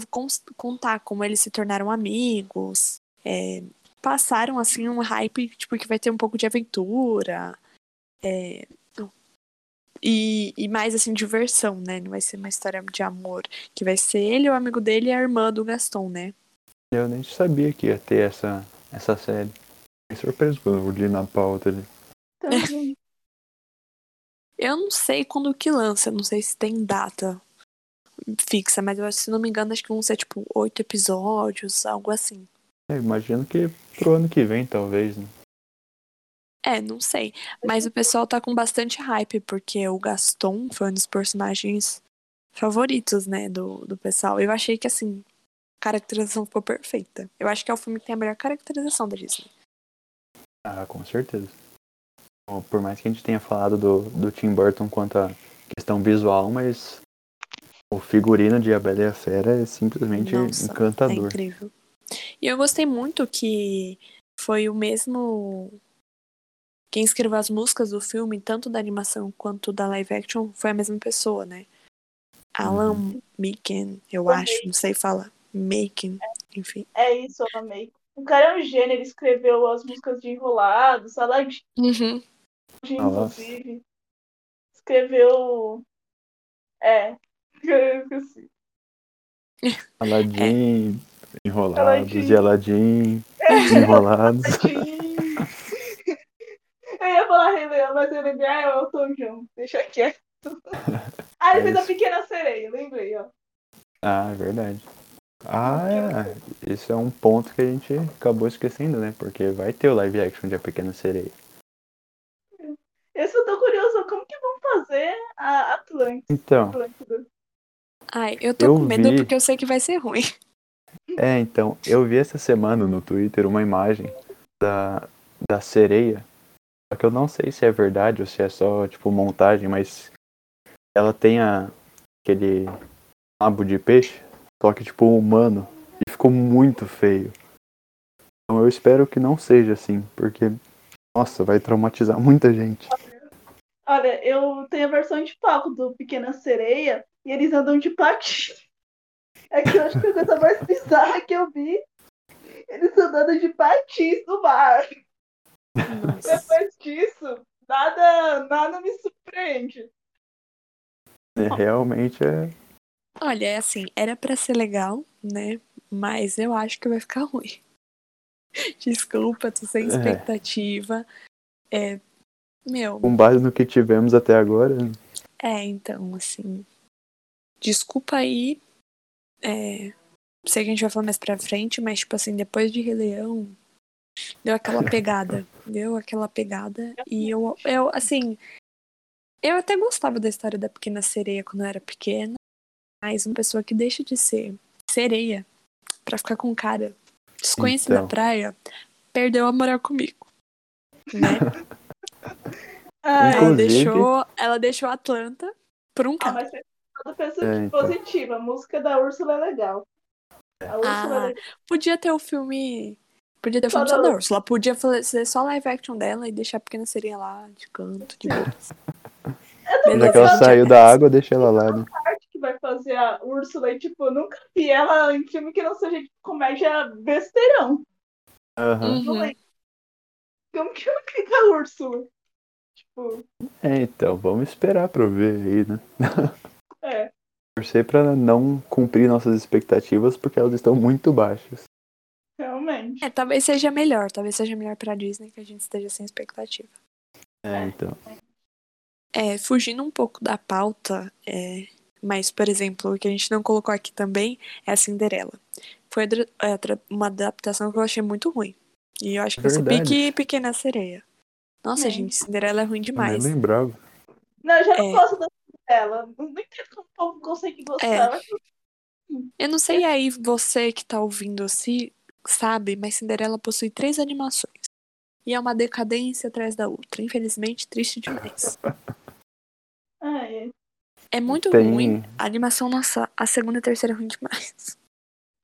contar como eles se tornaram amigos. é, passaram, assim, um hype, tipo, que vai ter um pouco de aventura. é, e, e mais assim, diversão, né? Não vai ser uma história de amor. Que vai ser ele, o amigo dele e a irmã do Gaston, né? Eu nem sabia que ia ter essa, essa série. Fiquei surpreso quando eu li na pauta ali. Também. Eu não sei quando que lança, não sei se tem data. fixa, mas eu, se não me engano, acho que vão ser tipo oito episódios, algo assim. É, imagino que pro ano que vem, talvez, né? É, não sei. Mas o pessoal tá com bastante hype, porque o Gaston foi um dos personagens favoritos, né, do, do pessoal. Eu achei que, assim, a caracterização ficou perfeita. Eu acho que é o filme que tem a melhor caracterização da Disney. Ah, com certeza. Por mais que a gente tenha falado do, do Tim Burton quanto à questão visual, mas o figurino de A Bela e a Fera é simplesmente Nossa, É encantador. incrível. E eu gostei muito que foi o mesmo. Quem escreveu as músicas do filme, tanto da animação quanto da live action, foi a mesma pessoa, né? Alan Menken, eu acho, não sei falar. Making, enfim. É isso, eu amei. O cara é um gênio, ele escreveu as músicas de Enrolado, Saladinho, Uhum. Nossa. inclusive. Escreveu. É. Eu esqueci. Aladdin, enrolados, Aladdin. e Aladdin, enrolados. Eu ia falar Rei Leão, mas eu lembrei, ah, é o Elton John. Deixa quieto. Ah, ele É fez a isso. Pequena Sereia, lembrei, ó. Ah, é verdade. Ah, é. Isso é um ponto que a gente acabou esquecendo, né? Porque vai ter o live action de A Pequena Sereia. Eu tô curioso, como que vão fazer a Atlântida? Então, Atlântida? Ai, eu tô Eu com medo vi. porque eu sei que vai ser ruim. é, então, eu vi essa semana no Twitter uma imagem da, da sereia. Só que eu não sei se é verdade ou se é só, tipo, montagem, mas ela tem a, aquele rabo de peixe, só que, tipo, humano. E ficou muito feio. Então eu espero que não seja assim, porque, nossa, vai traumatizar muita gente. Olha, eu tenho a versão de palco do Pequena Sereia e eles andam de patins. É que eu acho que a coisa mais bizarra que eu vi. Eles andando de patins no mar. Nossa. Depois disso, nada, nada me surpreende. É, realmente é. Olha, é assim, era pra ser legal, né? Mas eu acho que vai ficar ruim. Desculpa, tô sem É. expectativa. É, meu, Com base no que tivemos até agora, é, então, assim. Desculpa aí. É, sei que a gente vai falar mais pra frente, mas, tipo assim, depois de Rei Leão, deu aquela pegada. deu aquela pegada. E eu, eu, assim. Eu até gostava da história da Pequena Sereia quando eu era pequena. Mas uma pessoa que deixa de ser sereia pra ficar com um cara desconhecido Então. na praia perdeu a moral comigo. Né? Ah, Ela Inclusive- deixou, ela deixou a Atlanta por um ah, cara. mas tem todo pensa É, então. positiva. A música da Úrsula é legal. A Úrsula é Ah, legal. podia ter o filme. Podia ter filme só da Úrsula. Podia fazer só live action dela e deixar a pequena sereia lá de canto, de boa. já que ela saiu da água, deixa ela lá, né? parte que vai fazer a Úrsula e, tipo, eu nunca vi ela em filme que não seja de comédia besteirão. Uhum. lembro. Como que ela fica a Úrsula? Tipo, É, então, vamos esperar pra ver aí, né? é. Torcer pra não cumprir nossas expectativas, porque elas estão muito baixas. Realmente. É, talvez seja melhor. Talvez seja melhor pra Disney que a gente esteja sem expectativa. É, então. É, fugindo um pouco da pauta, é, mas, por exemplo, o que a gente não colocou aqui também é a Cinderela. Foi é, uma adaptação que eu achei muito ruim. E eu acho que vai ser Verdade. pique Pequena Sereia. Nossa, É. gente, Cinderela é ruim Eu nem demais. lembrava. Não, eu já não É. gosto da dela. Não entendo como o povo consegue gostar. É. Eu não sei aí você que tá ouvindo se sabe, mas Cinderela possui três animações. E é uma decadência atrás da outra. Infelizmente, triste demais. Ah, é. É muito Tem- ruim. A animação, nossa, a segunda e a terceira é ruim demais.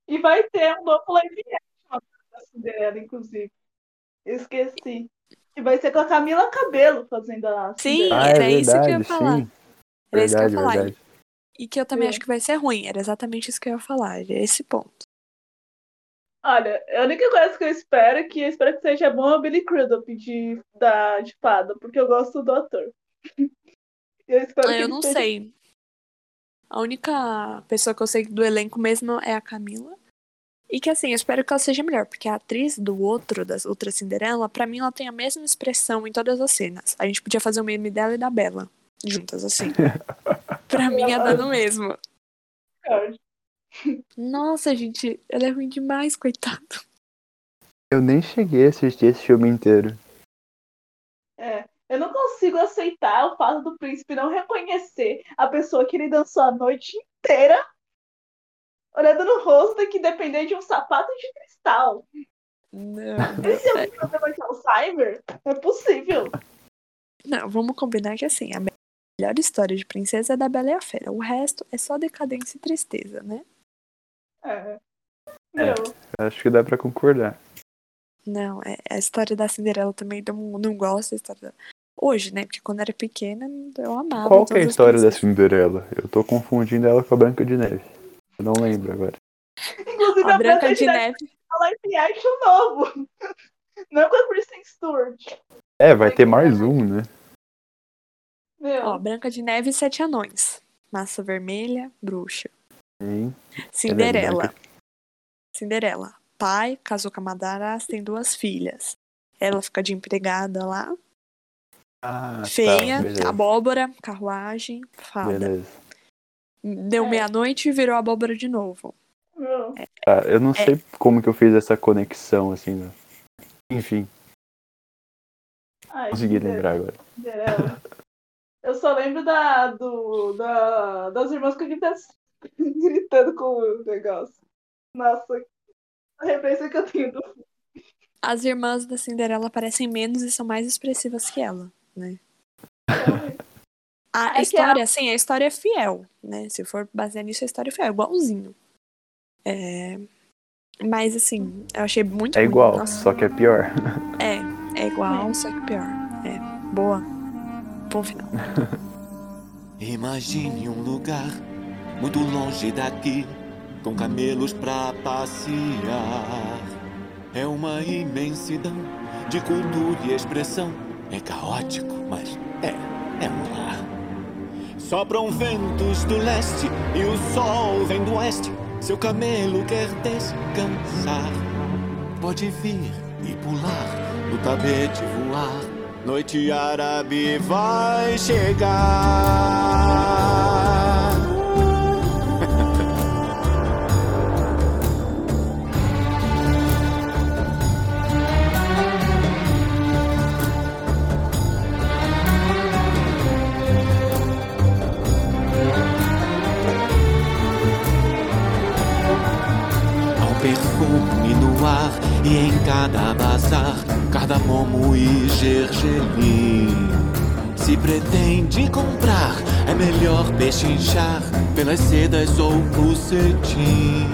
E vai ter um novo live action da Cinderela, inclusive. Esqueci. E vai ser com a Camila Cabelo fazendo a Sim, Cinderela. Ah, é era isso que eu ia verdade, falar. sim. Era isso que eu ia Verdade, falar. verdade. E que eu também É. acho que vai ser ruim. Era exatamente isso que eu ia falar. Esse ponto. Olha, a única coisa que eu espero é que eu espero que seja bom é o Billy Crudup de, da, de fada, porque eu gosto do ator. Eu espero Ah, que eu não seja- sei. A única pessoa que eu sei do elenco mesmo é a Camila. E que assim, eu espero que ela seja melhor, porque a atriz do outro, das outras Cinderela, pra mim ela tem a mesma expressão em todas as cenas. A gente podia fazer o meme dela e da Bela juntas, assim. pra mim dar no mesmo. Nossa, gente, ela é ruim demais, coitado. Eu nem cheguei a assistir esse filme inteiro. É, eu não consigo aceitar o fato do príncipe não reconhecer a pessoa que ele dançou a noite inteira, olhando no rosto e que depender de um sapato de cristal. Não, Esse é não, um problema de Alzheimer? É possível. não, vamos combinar que assim, a melhor história de princesa é da Bela e a Fera. O resto é só decadência e tristeza, né? É. Meu, Acho que dá pra concordar. Não, é, a história da Cinderela também não, não gosto da história da... Hoje, né? Porque quando era pequena, eu amava. Qual que é a história da. Cinderela? Eu tô confundindo ela com a Branca de Neve. Eu não lembro agora. inclusive A Branca de Neve é live action novo. Não com a Kristen Stewart. É, vai ter mais um, né? Meu, Ó, Branca de Neve e Sete Anões. Massa Vermelha, Bruxa. Sim. Cinderela. Cinderela. Pai casou com a madrasta, tem duas filhas. Ela fica de empregada lá. Ah, feia, tá, abóbora, carruagem, fada. beleza. Deu É. meia-noite e virou abóbora de novo. meu. Tá, eu não É. sei como que eu fiz essa conexão, assim. né? Enfim, Ai, consegui Cinderela. lembrar agora. Cinderela. Eu só lembro da, do, da, das irmãs que gritando, gritando com o negócio. Nossa, a referência que eu tenho do As irmãs da Cinderela parecem menos e são mais expressivas que ela, né? filme. A É história, sim, a história é fiel, né? Se for basear nisso, a história é fiel, igualzinho. É... Mas, assim, eu achei muito É igual, Nossa, só que é pior. É, é igual, só que pior. É, boa. Bom final. Imagine um lugar muito longe daqui, com camelos pra passear. É uma imensidão de cultura e expressão. É caótico, mas é, é um lar. Sopram ventos do leste e o sol vem do oeste. Seu camelo quer descansar. Pode vir e pular, no tapete voar. Noite árabe vai chegar. E em cada bazar, cardamomo e gergelim. Se pretende comprar, é melhor pechinchar pelas sedas ou o cetim.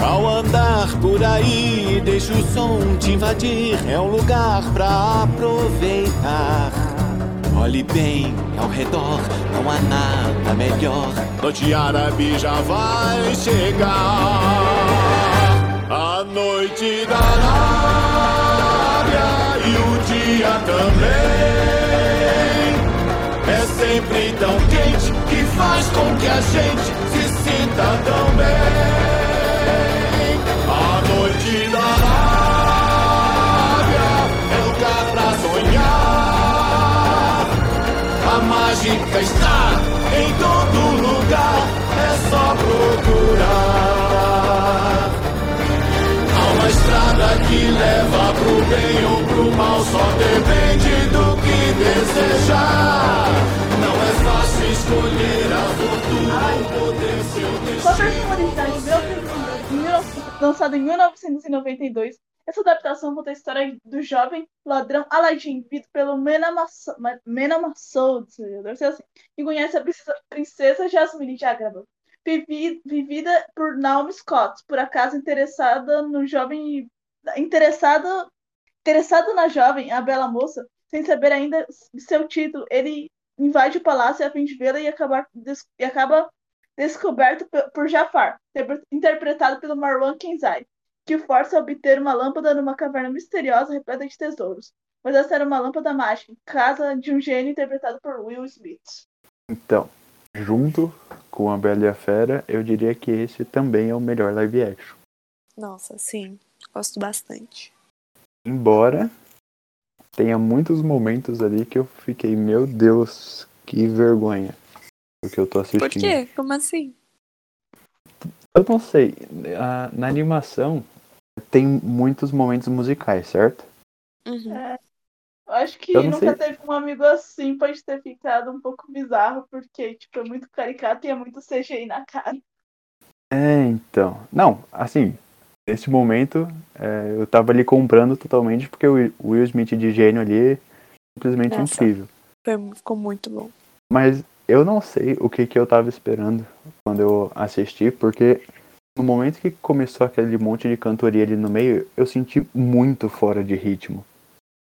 Ao andar por aí, deixa o som te invadir, é um lugar pra aproveitar. Olhe bem ao redor, não há nada melhor. Noite árabe já vai chegar. Noite da Arábia e o dia também. É sempre tão quente que faz com que a gente se sinta tão bem. A noite da Arábia é lugar pra sonhar. A mágica está em todo lugar, é só procurar. Estrada que leva pro bem ou pro mal, só depende do que desejar. Não é fácil escolher a fortuna ou poder seu destino. versão original de 1900 lançada em 1992, essa adaptação conta a história do jovem ladrão Aladdin, vivido pelo Mena Massoud, assim, que conhece a princesa, Jasmine de Agrabah, vivi- vivida por Naomi Scott, por acaso interessada no jovem interessada interessado na jovem, a bela moça, sem saber ainda seu título, ele invade o palácio a fim de vê-la e, acabar, e acaba descoberto por Jafar, interpre- interpretado pelo Marwan Kenzai, que o força a obter uma lâmpada numa caverna misteriosa repleta de tesouros. Mas essa era uma lâmpada mágica, casa de um gênio interpretado por Will Smith. Então, junto com a Bela e a Fera, eu diria que esse também é o melhor live action. Nossa, sim. Gosto bastante. Embora tenha muitos momentos ali que eu fiquei, meu Deus, que vergonha. O que eu tô assistindo. Por quê? Como assim? Eu não sei. a- na animação tem muitos momentos musicais, certo? Uhum. Eu acho que Eu não nunca sei. teve um amigo assim, pode ter ficado um pouco bizarro, porque, tipo, é muito caricato e é muito CGI na cara. É, então. Não, assim, nesse momento é, eu tava ali comprando totalmente porque o Will- Smith de gênio ali é simplesmente Nossa. incrível. Foi- ficou muito bom. Mas eu não sei o que, que eu tava esperando quando eu assisti, porque no momento que começou aquele monte de cantoria ali no meio, eu senti muito fora de ritmo.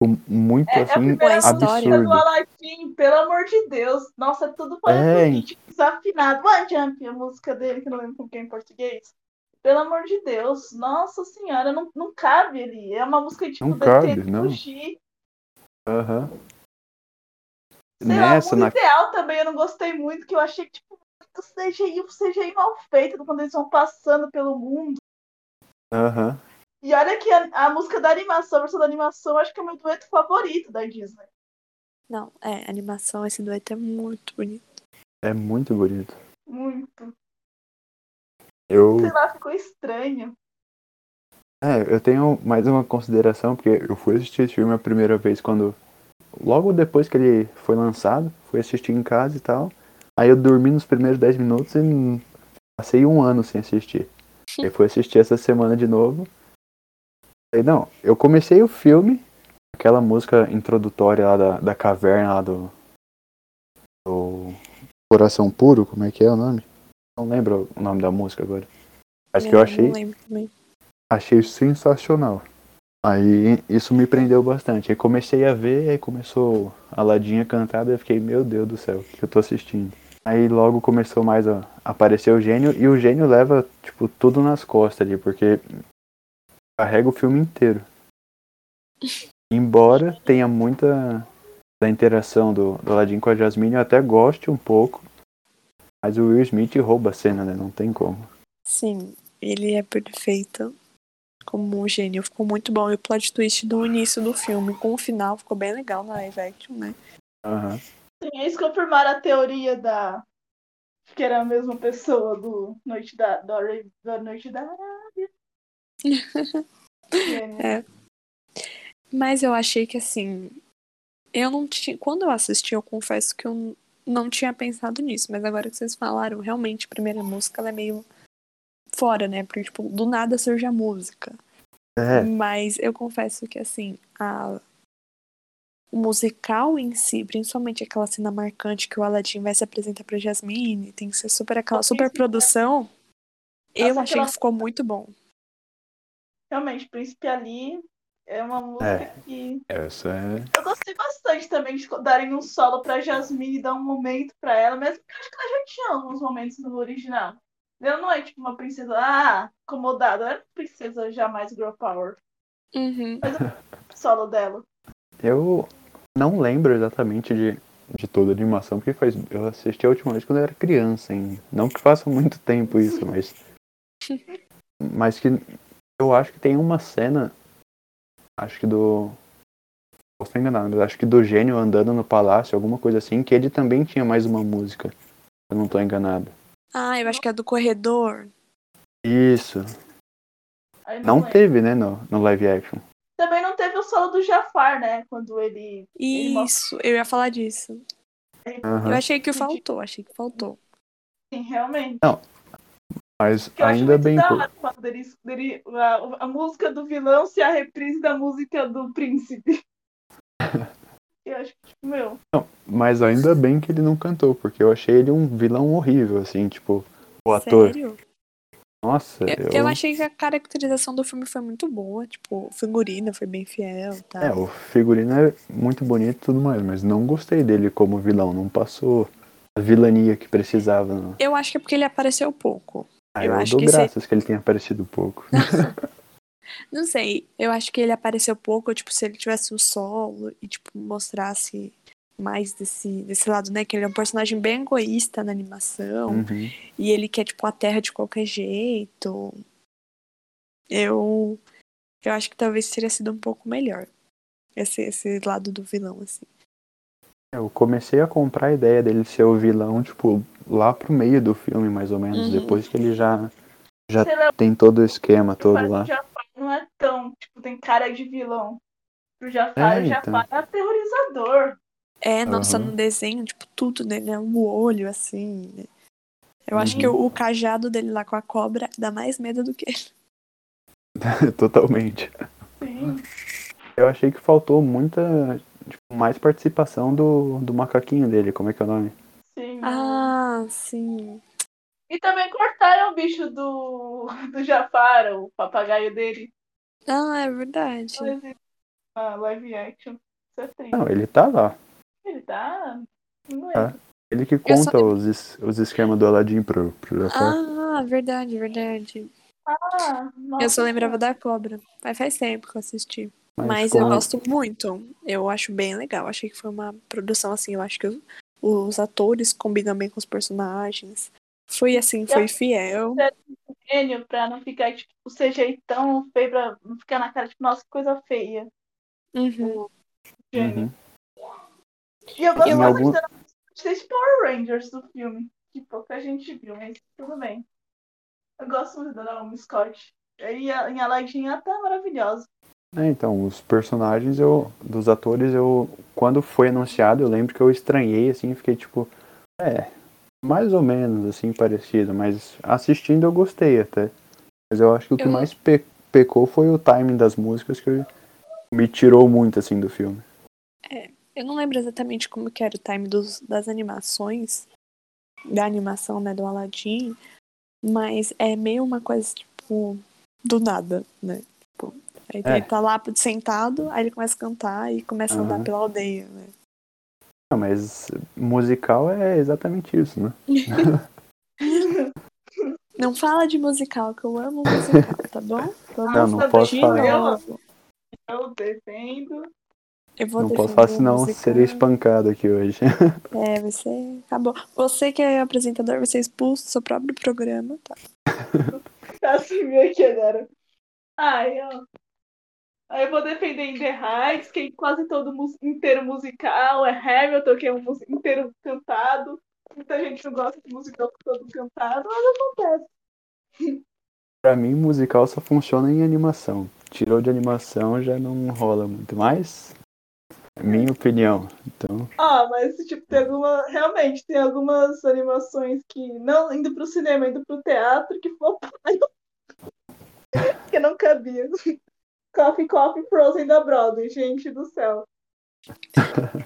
Ficou Muito É, é a assim, história. música do absurdo. Aladdin, pelo amor de Deus. Nossa, tudo parece É, um desafinado. One Jump, a música dele, que eu não lembro como que é em português. Pelo amor de Deus, nossa senhora, não, não cabe ali. É uma música tipo Não cabe, não. fugir. Aham. Lá, Nessa, o mundo na... ideal também eu não gostei muito, que eu achei que, tipo, muito CGI, um CGI mal feito, quando eles vão passando pelo mundo. Aham. E olha que a, a música da animação, a versão da animação, eu acho que é o meu dueto favorito da Disney. Não, é, animação, esse dueto é muito bonito. É muito bonito. Muito. Eu, Sei lá, ficou estranho. é, eu tenho mais uma consideração, porque eu fui assistir esse filme a primeira vez quando. Logo depois que ele foi lançado, fui assistir em casa e tal. Aí eu dormi nos primeiros 10 minutos e passei um ano sem assistir. Aí fui assistir essa semana de novo. Aí, não, eu comecei o filme, aquela música introdutória lá da, da caverna lá do. do Coração Puro, como é que é o nome? Não lembro o nome da música agora. Mas que eu achei Não lembro também. achei sensacional. Aí isso me prendeu bastante. Aí comecei a ver, aí começou a ladinha cantada, eu fiquei, meu Deus do céu, o que eu tô assistindo? Aí logo começou mais a aparecer o gênio, e o gênio leva, tipo, tudo nas costas ali, porque carrega o filme inteiro. Embora tenha muita da interação do, do Aladdin com a Jasmine, eu até goste um pouco, mas o Will Smith rouba a cena, né? Não tem como. Sim, ele é perfeito como um gênio. Ficou muito bom. E o plot twist do início do filme com o final ficou bem legal na live action, né? Aham. Sim, eles confirmaram a teoria da. que era a mesma pessoa do Noite da, da, da Noite da Arábia. Gênio. É. Mas eu achei que assim. Eu não tinha. Quando eu assisti, eu confesso que eu não tinha pensado nisso. Mas agora que vocês falaram, realmente, a primeira música ela é meio fora, né? Porque, tipo, do nada surge a música. É, Mas eu confesso que, assim, a... o musical em si, principalmente aquela cena marcante que o Aladdin vai se apresentar pra Jasmine, tem que ser super aquela super produção. Eu achei que ficou muito bom. Realmente, Príncipe Ali é uma música É. que. essa é. Eu gostei bastante também de darem um solo pra Jasmine e dar um momento pra ela, mesmo que eu acho que ela já tinha alguns momentos no original. Ela não é tipo uma princesa, ah, acomodada, ela é uma princesa jamais girl power. Uhum. O solo dela. Eu não lembro exatamente de, de toda a animação, porque faz, eu assisti a última vez quando eu era criança ainda. Não que faça muito tempo isso, mas. Mas que eu acho que tem uma cena. Acho que do. Posso estar enganado, mas acho que do gênio andando no palácio, alguma coisa assim, que ele também tinha mais uma música. Se Eu não tô enganado. Ah, eu acho que é do corredor. Isso. Não lembro. teve, né, no, no live action. Também não teve o solo do Jafar, né? Quando ele. ele Isso, eu ia falar disso. Aham. Eu achei que faltou, achei que faltou. Sim, realmente. Mas Que eu acho ainda muito bem. da pou- hora quando eles, ele- a, a música do vilão se a reprise da música do príncipe. eu acho que, tipo, meu, Não, mas ainda bem que ele não cantou, porque eu achei ele um vilão horrível, assim, tipo, o ator. Sério? Nossa, Eu, eu, eu achei que a caracterização do filme foi muito boa. Tipo, o figurino foi bem fiel, tá? É, o figurino é muito bonito e tudo mais, mas não gostei dele como vilão, não passou a vilania que precisava. Não. Eu acho que é porque ele apareceu pouco. Ah, Eu eu, acho dou que se- graças que ele tenha aparecido pouco. Não sei, eu acho que ele apareceu pouco, tipo, se ele tivesse um solo e, tipo, mostrasse mais desse, desse lado, né? Que ele é um personagem bem egoísta na animação. Uhum. E ele quer, tipo, a terra de qualquer jeito. Eu. Eu acho que talvez teria sido um pouco melhor. Esse, esse lado do vilão, assim. Eu comecei a comprar a ideia dele ser o vilão, tipo, lá pro meio do filme, mais ou menos, Uhum. depois que ele já Já lá, tem todo o esquema todo lá. Jafar não é tão, tipo, tem cara de vilão. Pro Jafar, É, o então. Jafar é aterrorizador. É, nossa, Aham. no desenho, tipo, tudo dele é um olho, assim. né? Eu acho Uhum. que o, o cajado dele lá com a cobra dá mais medo do que ele. Totalmente. Sim. Eu achei que faltou muita. tipo, mais participação do, do macaquinho dele, como é que é o nome? Sim. Ah, sim. E também cortaram o bicho do, do Jafar, o papagaio dele. Ah, é verdade. Uma live action. Tem. Não, ele tá lá. Ele tá. Não Ah. é. Ele que Eu só conta os, es- os esquemas do Aladdin pro, pro Jafar. Ah, verdade, verdade. Ah, nossa. Eu só lembrava da cobra. Mas faz tempo que eu assisti. mas Mas como- eu gosto muito. Eu acho bem legal. Achei que foi uma produção assim. Eu acho que os, os atores combinam bem com os personagens. Foi assim, foi fiel. gênio pra não ficar, tipo, o CGI tão feio pra não ficar na cara, tipo, nossa, que coisa feia. Uhum. Gênio. Uhum. E eu gosto algum- da- desse Power Rangers do filme, que pouca gente viu, mas tudo bem. Eu gosto muito da Naomi Scott. E a, ela tá maravilhosa. É, então, os personagens eu, dos atores, eu quando foi anunciado, eu lembro que eu estranhei assim, fiquei tipo, é, mais ou menos assim parecido, mas assistindo eu gostei até. Mas eu acho que o que Eu- mais pe- pecou foi o timing das músicas que me tirou muito assim do filme. Eu não lembro exatamente como que era o time dos, das animações, da animação, né, do Aladdin, mas é meio uma coisa, tipo, do nada, né? Aí É. ele tá lá sentado, aí ele começa a cantar e começa a andar pela aldeia, né? Não, mas musical é exatamente isso, né? Não fala de musical, que eu amo musical, tá bom? Vamos Não, não posso falar. novo. Eu defendo. Eu vou Não posso falar, senão musical. serei espancado aqui hoje. É, você acabou. Você que é apresentador, vai ser expulso do seu próprio programa, tá? Tá assim meio aqui agora. Ai, ó. Aí eu vou defender In The Heights, que é quase todo inteiro musical. É Hamilton, que é um inteiro cantado. Muita gente não gosta de musical todo cantado, mas acontece. Pra mim, musical só funciona em animação. Tirou de animação já não rola muito mais. É minha opinião. Então, Ah, mas tipo, tem alguma. Realmente, tem algumas animações que, não indo pro cinema, indo pro teatro, que floparam. que não cabia. Coffee Coffee Frozen da Broadway, gente do céu.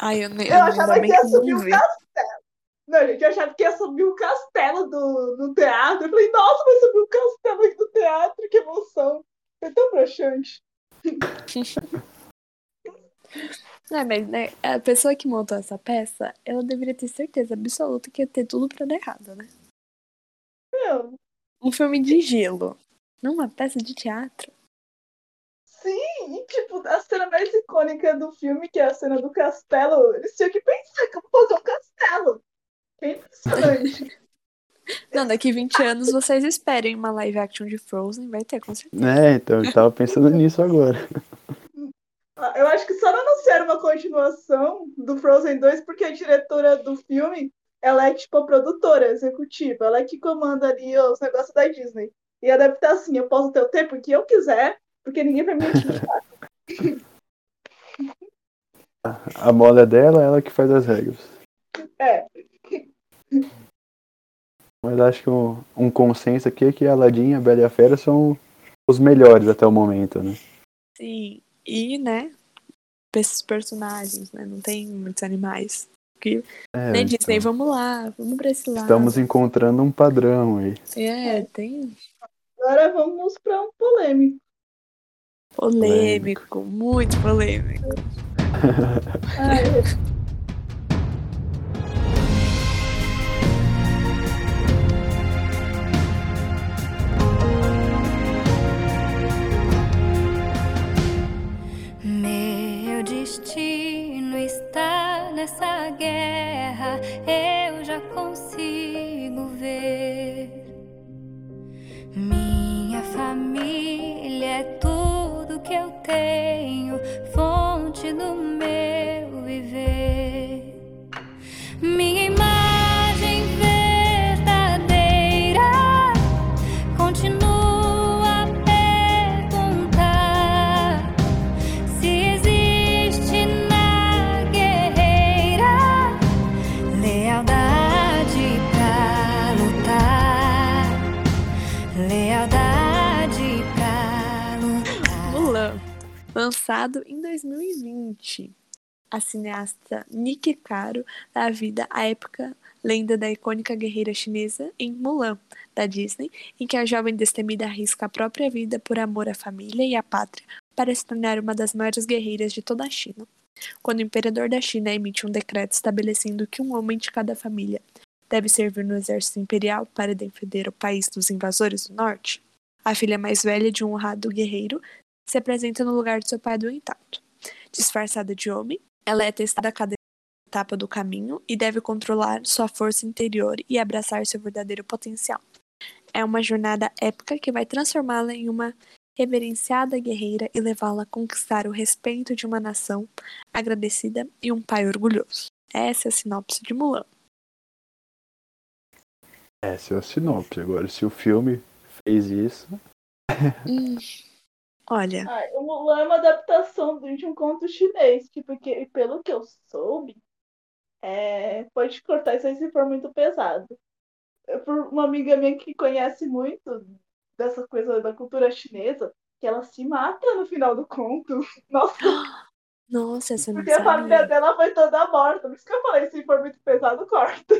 Ai, eu, ne- Eu eu achava que ia subir vi. castelo. Não, gente, eu achava que ia subir o castelo do, do teatro. Eu falei, nossa, vai subir o castelo aqui do teatro, que emoção. Foi tão broxante. Não, mas né, a pessoa que montou essa peça, ela deveria ter certeza absoluta que ia ter tudo pra dar errado, né? Meu, Um filme de gelo. Não uma peça de teatro. Sim, e tipo, a cena mais icônica do filme, que é a cena do castelo, eles tinham que pensar vou fazer um castelo. Que impressionante. Não, daqui 20 anos vocês esperem uma live action de Frozen, vai ter, com certeza. é, então eu tava pensando nisso agora. Ah, Eu acho que só não anunciaram uma continuação do Frozen 2 porque a diretora do filme, ela é tipo a produtora executiva, ela é que comanda ali os negócios da Disney. E adaptar assim, eu posso ter o tempo que eu quiser, porque ninguém vai me encher. A moda é dela, ela que faz as regras. É, Mas acho que um, um consenso aqui é que a Aladdin e a Bela e a Fera são os melhores até o momento, né? Sim. E, né, esses personagens, né? Não tem muitos animais. Que, É, né, então, Disney, vamos lá, vamos pra esse lado. estamos encontrando um padrão aí. É, tem agora vamos para um polêmico. Polêmico, muito polêmico. Meu destino está nessa guerra, eu já consigo ver. Minha família é tudo que eu tenho, fonte do meu viver. Minha lançado em 2020. A cineasta Nikki Caro dá vida à época lenda da icônica guerreira chinesa em Mulan, da Disney, em que a jovem destemida arrisca a própria vida por amor à família e à pátria para se tornar uma das maiores guerreiras de toda a China. Quando o imperador da China emite um decreto estabelecendo que um homem de cada família deve servir no exército imperial para defender o país dos invasores do norte, a filha mais velha de um honrado guerreiro se apresenta no lugar de seu pai do intacto. Disfarçada de homem, ela é testada a cada etapa do caminho e deve controlar sua força interior e abraçar seu verdadeiro potencial. É uma jornada épica que vai transformá-la em uma reverenciada guerreira e levá-la a conquistar o respeito de uma nação agradecida e um pai orgulhoso. Essa é a sinopse de Mulan. Essa é a sinopse. Agora, se o filme fez isso. Hum, olha, Ah, o Mulan é uma adaptação de um conto chinês, que porque, pelo que eu soube, é, pode cortar isso aí se for muito pesado. É por uma amiga minha que conhece muito dessa coisa da cultura chinesa, que ela se mata no final do conto. Nossa, nossa, essa eu não porque a família dela foi toda morta. Por isso que eu falei, se for muito pesado, corta.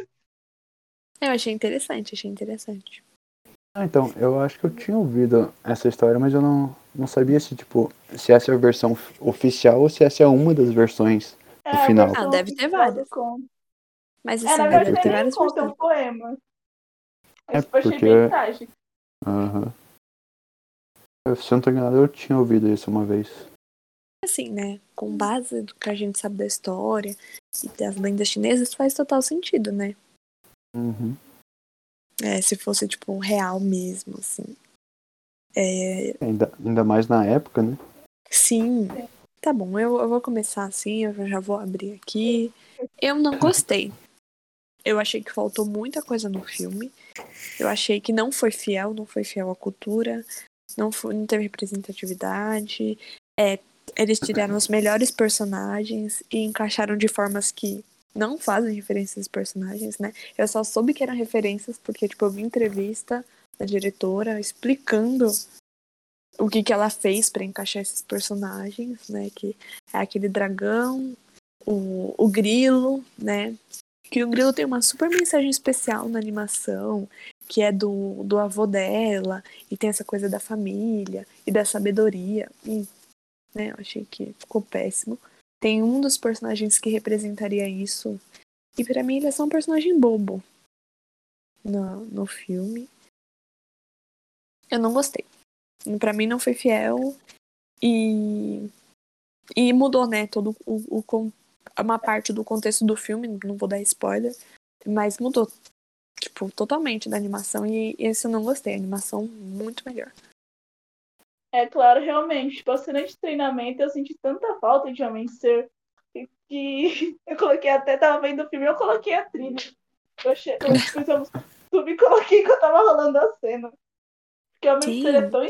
Eu achei interessante, achei interessante. Ah, então, eu acho que eu tinha ouvido essa história, mas eu não, não sabia se, tipo, se essa é a versão oficial ou se essa é uma das versões. É, a final. Ah, deve ter do várias. conto. Mas É, assim, na deve verdade, ter é um várias conto, é um poema. É, Isso eu achei porque- bem trágico. Aham. Eu, Se eu não tô enganado, eu tinha ouvido isso uma vez. Assim, né? Com base do que a gente sabe da história e das lendas chinesas, faz total sentido, né? Uhum. É, se fosse, tipo, real mesmo, assim. É, Ainda, ainda mais na época, né? sim. Tá bom, eu, eu vou começar assim, eu já vou abrir aqui. Eu não gostei. Eu achei que faltou muita coisa no filme. Eu achei que não foi fiel, não foi fiel à cultura, não, foi, não teve representatividade. É, eles tiraram os melhores personagens e encaixaram de formas que não fazem referência aos personagens, né? Eu só soube que eram referências porque, tipo, eu vi entrevista da diretora explicando o que, que ela fez pra encaixar esses personagens, né? Que é aquele dragão, o, o grilo, né? Que o grilo tem uma super mensagem especial na animação, que é do, do avô dela, e tem essa coisa da família e da sabedoria. E, né, eu achei que ficou péssimo. Tem um dos personagens que representaria isso, e pra mim ele é só um personagem bobo no, no filme. Eu não gostei. Pra mim não foi fiel e e mudou, né, todo o, o uma parte do contexto do filme, não vou dar spoiler, mas mudou tipo totalmente da animação e esse eu não gostei, a animação muito melhor. É claro, realmente. Tipo, a cena de treinamento, eu senti tanta falta de homem ser que eu coloquei até, tava vendo o filme, eu coloquei a trilha. Eu, achei, eu sub e coloquei que eu tava rolando a cena. Porque Sim. ser é tão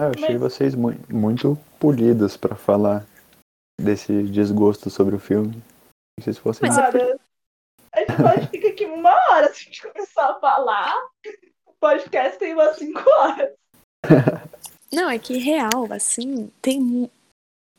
Ah, eu achei Mas- vocês mu- muito polidos pra falar desse desgosto sobre o filme. Não sei se fosse. Mas é Cara, a gente pode ficar aqui uma hora se a gente começar a falar. O podcast tem umas 5 horas. Não, é que real, assim, tem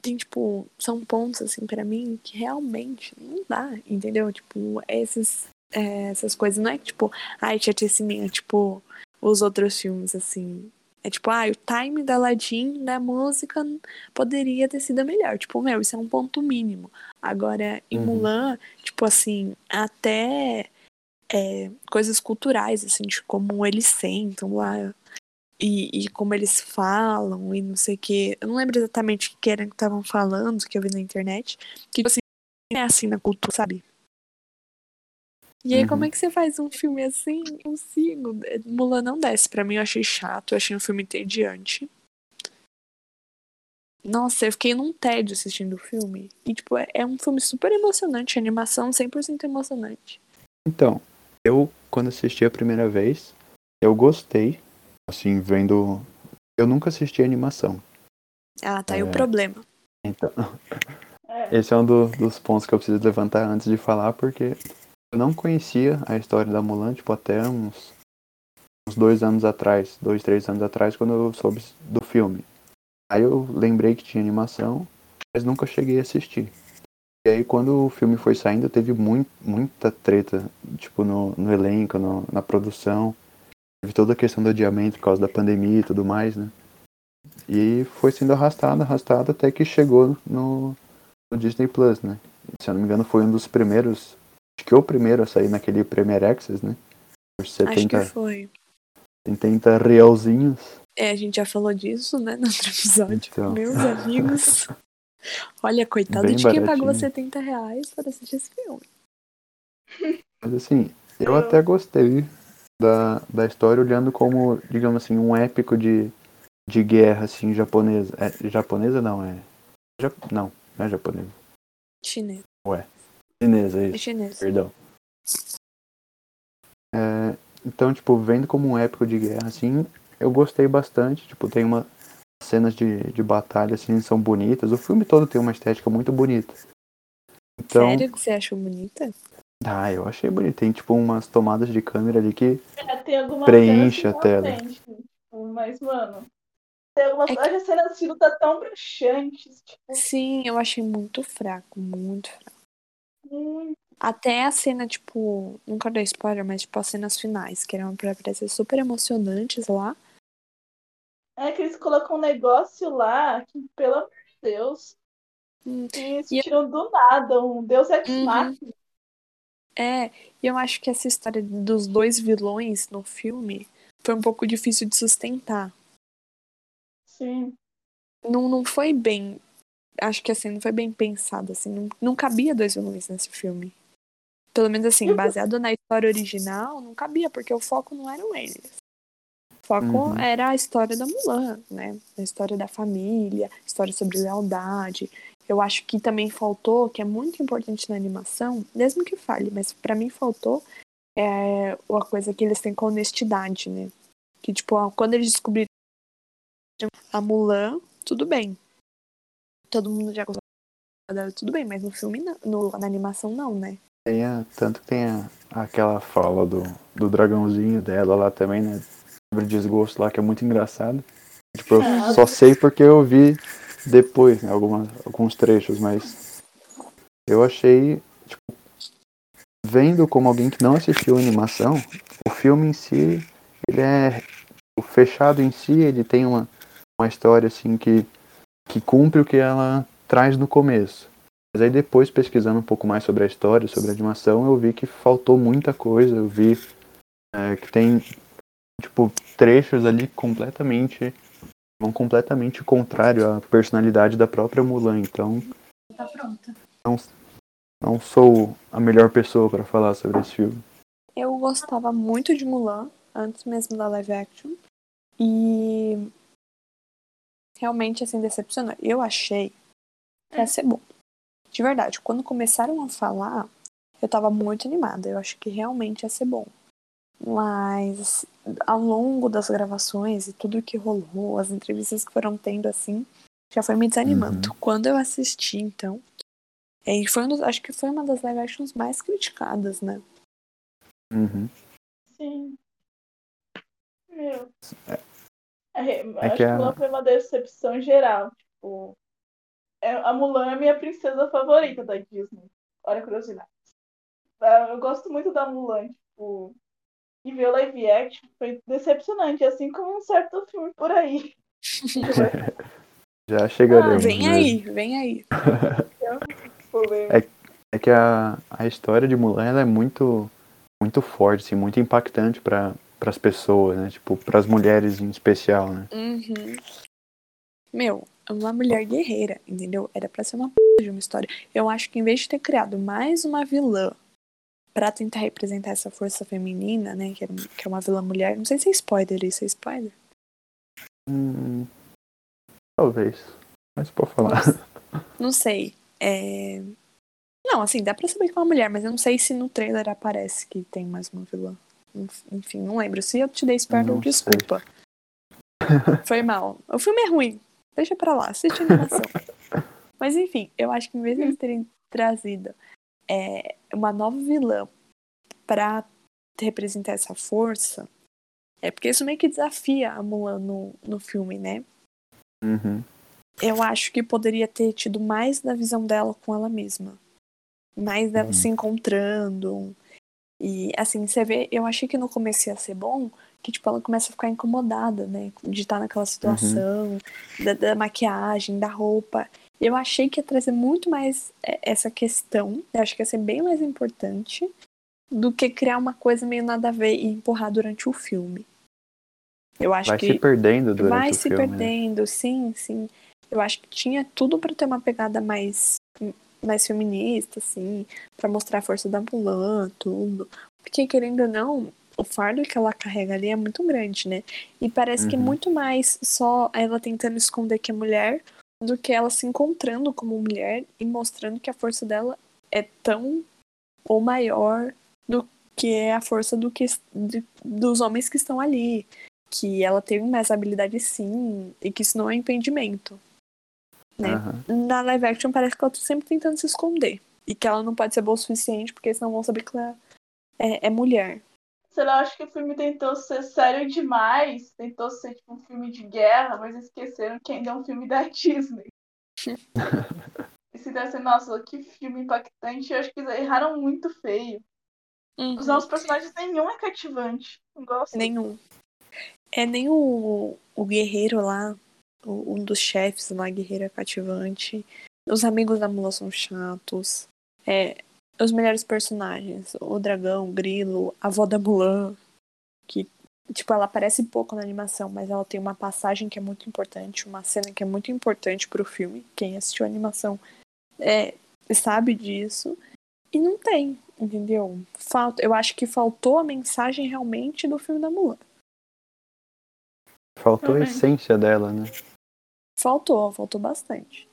tem tipo, são pontos assim pra mim que realmente não dá, entendeu? Tipo, esses é, essas coisas não é que tipo, ai, chaticinha, tipo os outros filmes assim. É tipo, ah, o time da Aladdin, da música, poderia ter sido melhor. Tipo, meu, isso é um ponto mínimo. Agora, em Uhum. Mulan, tipo assim, até é, coisas culturais, assim, de como eles sentam lá e, e como eles falam e não sei o que. Eu não lembro exatamente o que era que estavam falando, que eu vi na internet. Que, tipo assim, é assim na cultura, sabe? E aí, Uhum. como é que você faz um filme assim? Não consigo. Mulan não desce. Pra mim, eu achei chato. Eu achei um filme entediante. Nossa, eu fiquei num tédio assistindo o filme. E, tipo, é, é um filme super emocionante. Animação 100% emocionante. Então, eu, quando assisti a primeira vez, eu gostei. Assim, vendo. Eu nunca assisti animação. Ah, tá aí o É. problema. Então, É. esse é um do- dos pontos que eu preciso levantar antes de falar, porque eu não conhecia a história da Mulan, tipo, até uns, uns dois anos atrás, dois, três anos atrás, quando eu soube do filme. Aí eu lembrei que tinha animação, mas nunca cheguei a assistir. E aí quando o filme foi saindo, teve muito, muita treta, tipo, no, no elenco, no- na produção. Teve toda a questão do adiamento por causa da pandemia e tudo mais, né? E foi sendo arrastado, arrastado, até que chegou no, no Disney Plus, né? Se eu não me engano, foi um dos primeiros, acho que o primeiro a sair naquele Premier Access, né? Por Acho que 70, foi. 70 realzinhos. É, a gente já falou disso, né, no outro episódio. Então. Meus amigos. Olha, coitado Bem de quem pagou baratinho. 70 reais para assistir esse filme. Mas assim, eu até gostei da, da história olhando como, digamos assim, um épico de, de guerra, assim, japonesa. É, japonesa não, é. Ja- não, não é japonesa. Chinês. Chinesa, É isso. chinês. Perdão. É, então, tipo, vendo como um épico de guerra, assim, eu gostei bastante. Tipo, tem uma cenas de, de batalha, assim, são bonitas. O filme todo tem uma estética muito bonita. Então, Sério que você achou bonita? ah, eu achei bonito. Tem, tipo, umas tomadas de câmera ali que É, Preenche cenas a tela. tipo, Mas, mano, tem algumas É que- as cenas de luta tão bruxantes, tipo, Sim, eu achei muito fraco, muito fraco. Até a cena, tipo, não quero dar spoiler, mas tipo as cenas finais, que eram pra parecer super emocionantes lá. É que eles colocam um negócio lá que, pelo amor de Deus, Hum, que eles E- tiram do nada, um Deus ex Uhum. É, e eu acho que essa história dos dois vilões no filme foi um pouco difícil de sustentar. Sim. Não, não foi bem. Acho que assim, não foi bem pensado, assim. Não, não cabia dois vilões nesse filme. Pelo menos assim, baseado na história original, não cabia, porque o foco não eram eles. O foco Uhum. era a história da Mulan, né? A história da família, história sobre lealdade. Eu acho que também faltou, que é muito importante na animação, mesmo que fale, mas pra mim faltou é a coisa que eles têm com honestidade, né? Que, tipo, quando eles descobriram a Mulan, tudo bem. Todo mundo já gostou dela, tudo bem, mas no filme, não, no, na animação, não, né? Tem a- tanto que tem a- aquela fala do, do dragãozinho dela lá também, né? Sobre desgosto lá, que é muito engraçado. Tipo, eu só sei porque eu vi depois, né, algumas, alguns trechos, mas eu achei, tipo, vendo como alguém que não assistiu a animação, o filme em si, ele é o fechado em si, ele tem uma, uma história assim que, que cumpre o que ela traz no começo. Mas aí depois, pesquisando um pouco mais sobre a história, sobre a animação, eu vi que faltou muita coisa. Eu vi é, que tem, tipo, trechos ali completamente. vão completamente contrário à personalidade da própria Mulan. Então, Tá pronta. não sou a melhor pessoa para falar sobre esse filme. Eu gostava muito de Mulan, antes mesmo da live action. E realmente, assim, decepcionou. Eu achei que ia ser bom. De verdade, quando começaram a falar, eu tava muito animada. Eu acho que realmente ia ser bom. Mas ao longo das gravações e tudo que rolou, as entrevistas que foram tendo assim, já foi me desanimando. Quando eu assisti, então, e foi um dos, acho que foi uma das live actions mais criticadas, né? Uhum. Sim. Meu. É- É, é acho que que a- Mulan foi uma decepção geral. Tipo, é- a Mulan é a minha princesa favorita da Disney. Olha a curiosidade. Ah, Eu gosto muito da Mulan, tipo, e ver o live action foi decepcionante, assim como um certo filme por aí. Já chegaremos. Vem mesmo. aí, vem aí. Polêmico. É que a, a história de Mulan ela é muito muito forte, assim, muito impactante para as pessoas, né? Tipo, para as mulheres em especial, né? Uhum. Meu, é uma mulher guerreira, entendeu? Era pra ser uma p de uma história. Eu acho que em vez de ter criado mais uma vilã pra tentar representar essa força feminina, né? Que, era, que é uma vilã mulher. Não sei se é spoiler isso, é spoiler? Hum, talvez. Mas pode falar. Não sei. É... Não, assim, dá pra saber que é uma mulher, mas eu não sei se no trailer aparece que tem mais uma vilã. Enf- Enfim, não lembro. Se eu te dei spoiler, Não sei. desculpa. Foi mal. O filme é ruim. Deixa pra lá, assiste a animação. Mas enfim, eu acho que em vez de eles terem trazido é, uma nova vilã pra representar essa força, é porque isso meio que desafia a Mulan no, no filme, né? Uhum. eu acho que poderia ter tido mais da visão dela com ela mesma. Mais dela Uhum. se encontrando. E assim, você vê, eu achei que no começo ia ser bom, que tipo, ela começa a ficar incomodada, né? De estar naquela situação, da, da maquiagem, da roupa. Eu achei que ia trazer muito mais é, essa questão. Eu acho que ia ser bem mais importante do que criar uma coisa meio nada a ver e empurrar durante o filme. Eu acho Vai que se perdendo durante vai o se filme. né? perdendo, sim, sim. Eu acho que tinha tudo pra ter uma pegada mais mais feminista, assim, pra mostrar a força da Mulan, tudo. Porque querendo ou não, o fardo que ela carrega ali é muito grande, né? E parece que é Uhum. muito mais só ela tentando esconder que é mulher do que ela se encontrando como mulher e mostrando que a força dela é tão ou maior do que é a força do que de- dos homens que estão ali que ela teve mais habilidade sim, e que isso não é impedimento. Né? Aham. Na live action parece que ela tá sempre tentando se esconder. E que ela não pode ser boa o suficiente, porque senão vão saber que ela é, é mulher. Sei lá, acho que o filme tentou ser sério demais, tentou ser tipo um filme de guerra, mas esqueceram que ainda é um filme da Disney. e se desse, nossa, que filme impactante, eu acho que eles erraram muito feio. Uhum. Os novos personagens nenhum é cativante. Não gosto. Nenhum. É nem o, o guerreiro lá, um dos chefes lá, guerreiro é cativante. Os amigos da Mula são chatos. É, os melhores personagens, o dragão, o grilo, a avó da Mulan, que, tipo, ela aparece pouco na animação, mas ela tem uma passagem que é muito importante, uma cena que é muito importante pro filme. Quem assistiu a animação é, sabe disso. E não tem, entendeu? Falta, eu acho que faltou a mensagem realmente do filme da Mulan. Faltou a essência dela, né? Faltou, faltou bastante.